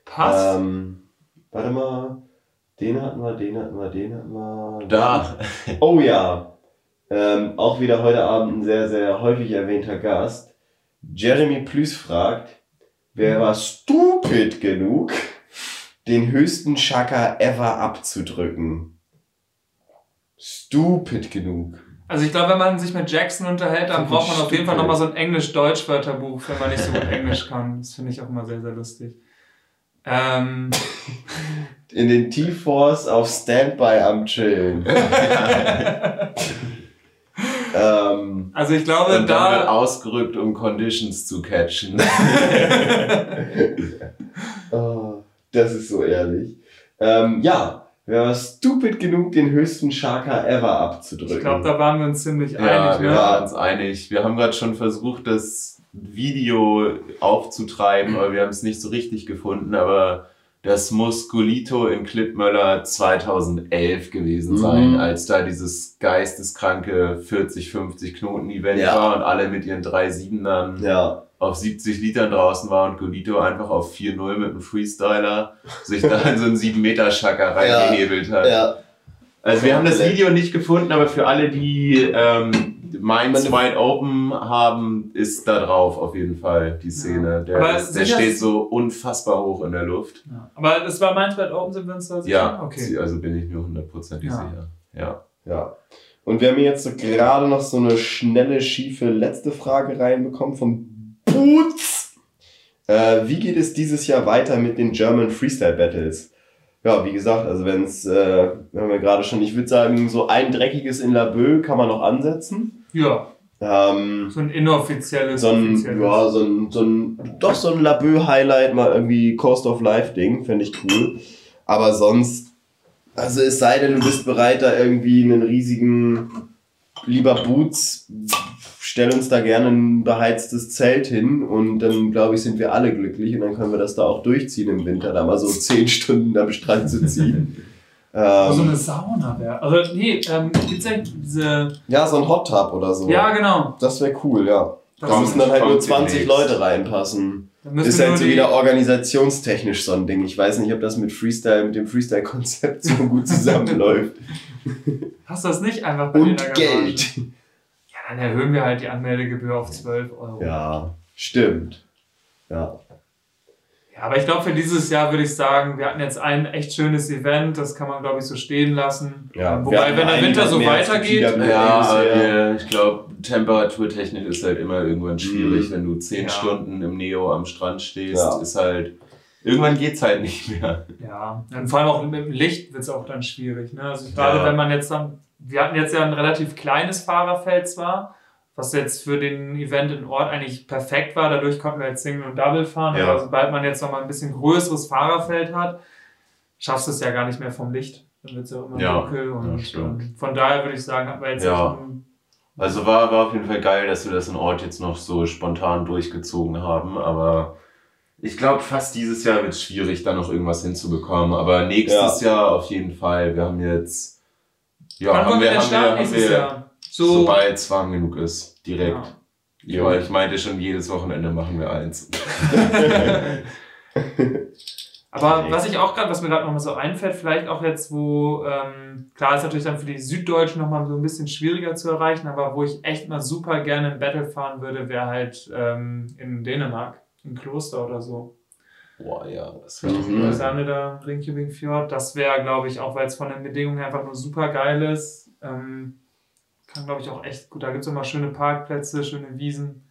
Passt. Ähm, warte mal. Den hatten wir, den hatten wir, den hatten wir. Da, Oh ja. Ähm, auch wieder heute Abend ein sehr, sehr häufig erwähnter Gast. Jeremy Plüß fragt, wer war stupid genug, den höchsten Chaka ever abzudrücken? Stupid genug. Also ich glaube, wenn man sich mit Jackson unterhält, dann braucht man auf jeden Fall nochmal so ein Englisch-Deutsch-Wörterbuch, wenn man nicht so gut Englisch kann. Das finde ich auch immer sehr, sehr lustig. Ähm, In den T-Force auf Standby am Chillen. ähm, also ich glaube, und dann wird da... ausgerückt, um Conditions zu catchen. oh, das ist so ehrlich. Ähm, ja, wer war stupid genug, den höchsten Chaka ever abzudrücken? Ich glaube, da waren wir uns ziemlich Ja, einig. wir Ne? waren uns einig. Wir haben gerade schon versucht, das Video aufzutreiben, aber wir haben es nicht so richtig gefunden. Aber das Musculito in Klippmöller 2011 gewesen Mhm. sein, als da dieses geisteskranke 40, 50 Knoten-Event Ja. war und alle mit ihren drei Siebenern ja, auf 70 Litern draußen war und Golito einfach auf 4-0 mit einem Freestyler sich da in so einen 7-Meter-Schacker reingehebelt hat. ja, Also wir haben das. Video nicht gefunden, aber für alle, die ähm, Minds Wide Open haben, ist da drauf auf jeden Fall die Szene. Der, Aber ist, der sicher- steht so unfassbar hoch in der Luft. Ja. Aber es war Mainz Wide Open, sind wir uns da sicher? Ja, Okay. also bin ich mir hundertprozentig Ja. sicher. Ja. ja. Und wir haben hier jetzt so gerade noch so eine schnelle, schiefe letzte Frage reinbekommen vom Boots. Äh, wie geht es dieses Jahr weiter mit den German Freestyle Battles? Ja, wie gesagt, also wenn es, äh, wir haben ja gerade schon, ich würde sagen, so ein dreckiges in Laboe kann man noch ansetzen. Ja, Ähm, so ein inoffizielles. so ein, offizielles. ja, so ein, so ein, doch so ein Laboe-Highlight, mal irgendwie Cost of Life-Ding, fände ich cool. Aber sonst, also es sei denn, du bist bereit, da irgendwie einen riesigen, lieber Boots, stell uns da gerne ein beheiztes Zelt hin und dann, glaube ich, sind wir alle glücklich und dann können wir das da auch durchziehen im Winter, da mal so zehn Stunden am Strand zu ziehen. Also so ähm, eine Sauna wäre. Also, nee, ähm, gibt's eigentlich diese. ja, so ein Hot Tub oder so. Ja, genau. Das wäre cool, ja. Da Das müssen dann halt nur kommt 20 demnächst. Leute reinpassen. Da müssen Ist halt so wieder organisationstechnisch so ein Ding. Ich weiß nicht, ob das mit Freestyle, mit dem Freestyle-Konzept so gut zusammenläuft. Hast du das nicht einfach bei Und? Geld. Ja, dann erhöhen wir halt die Anmeldegebühr auf 12 Euro. Ja, stimmt. Ja. Ja, aber ich glaube, für dieses Jahr würde ich sagen, wir hatten jetzt ein echt schönes Event, das kann man, glaube ich, so stehen lassen. Ja, Wobei, wenn der Winter so weitergeht. Ja, Ja, ich glaube, temperaturtechnisch ist halt immer irgendwann schwierig, Mhm. wenn du zehn Ja. Stunden im Neo am Strand stehst, Ja. ist halt, irgendwann geht's halt nicht mehr. ja, und vor allem auch mit dem Licht wird es auch dann schwierig. Ne? Also gerade Ja. wenn man jetzt dann, wir hatten jetzt ja ein relativ kleines Fahrerfeld zwar, was jetzt für den Event in Ort eigentlich perfekt war. Dadurch konnten wir jetzt Single und Double fahren. Ja. Aber sobald man jetzt noch mal ein bisschen größeres Fahrerfeld hat, schaffst du es ja gar nicht mehr vom Licht. Dann wird es ja auch immer Ja, dunkel. ja, Und stimmt. ähm, von daher würde ich sagen, hatten wir jetzt Ja. Also war, war auf jeden Fall geil, dass wir das in Ort jetzt noch so spontan durchgezogen haben, aber ich glaube, fast dieses Jahr wird es schwierig, da noch irgendwas hinzubekommen. Aber nächstes Jahr auf jeden Fall. Wir haben jetzt. Ja, Wann haben wir wir, denn haben wir, haben wir Jahr? So, sobald es warm genug ist. Direkt. Ja. Ja. ich meinte schon, jedes Wochenende machen wir eins. Aber Okay. was ich auch gerade, was mir gerade noch mal so einfällt, vielleicht auch jetzt, wo, ähm, klar ist natürlich dann für die Süddeutschen noch mal so ein bisschen schwieriger zu erreichen, aber wo ich echt mal super gerne ein Battle fahren würde, wäre halt ähm, in Dänemark, im Kloster oder so. Boah, ja, das wäre Mhm. da, Ringkübing Fjord, das wäre, glaube ich, auch weil es von den Bedingungen her einfach nur super geil ist. Ähm, kann, glaube ich, auch echt gut. Da gibt es immer schöne Parkplätze, schöne Wiesen.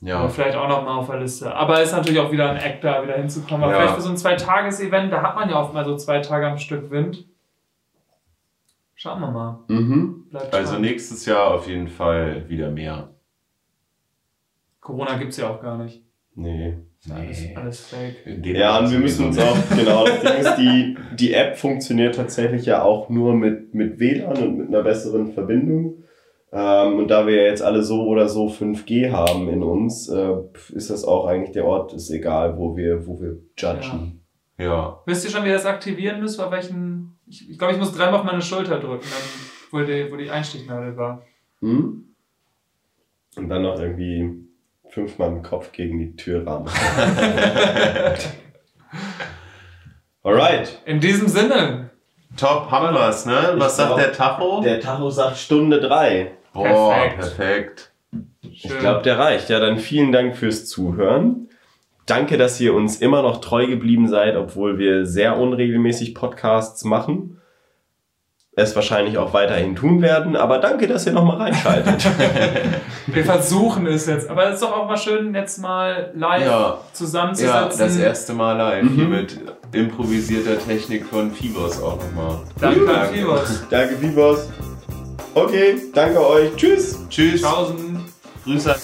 Ja, Aber vielleicht auch noch mal auf der Liste. Aber ist natürlich auch wieder ein Eck, da wieder hinzukommen. Aber Ja. vielleicht für so ein Zwei-Tages-Event, da hat man ja oft mal so zwei Tage am Stück Wind. Schauen wir mal. Mhm. Also nächstes Jahr auf jeden Fall wieder mehr. Corona gibt es ja auch gar nicht. Nee. Nee. alles fake. Ja, und wir müssen uns auch, genau, das Ding ist, die, die App funktioniert tatsächlich ja auch nur mit, mit WLAN und mit einer besseren Verbindung. Ähm, und da wir ja jetzt alle so oder so 5G haben in uns, äh, ist das auch eigentlich der Ort, ist egal, wo wir, wo wir judgen. Ja, Wisst ihr schon, wie ihr das aktivieren müsst? Bei welchen. Ich, ich glaube, ich muss dreimal auf meine Schulter drücken, dann, wo, die, wo die Einstichnadel war. Hm? Und dann noch irgendwie fünfmal den Kopf gegen die Tür rammen. Alright. In diesem Sinne. top, haben wir's, ne? Was Ich sagt glaub, der Tacho? Der Tacho sagt Stunde drei. Boah, Perfekt. perfekt. Ich glaube, der reicht. Ja, dann vielen Dank fürs Zuhören. Danke, dass ihr uns immer noch treu geblieben seid, obwohl wir sehr unregelmäßig Podcasts machen. Es wahrscheinlich auch weiterhin tun werden, aber danke, dass ihr nochmal reinschaltet. Wir versuchen es jetzt. Aber es ist doch auch mal schön, jetzt mal live Ja. Ja, zusammenzusetzen. das erste Mal live Mhm. hier mit improvisierter Technik von Fibos auch nochmal. Danke an Fibos. danke, Vivos. Okay, danke euch. Tschüss. Tschüss. Tausend. Grüße.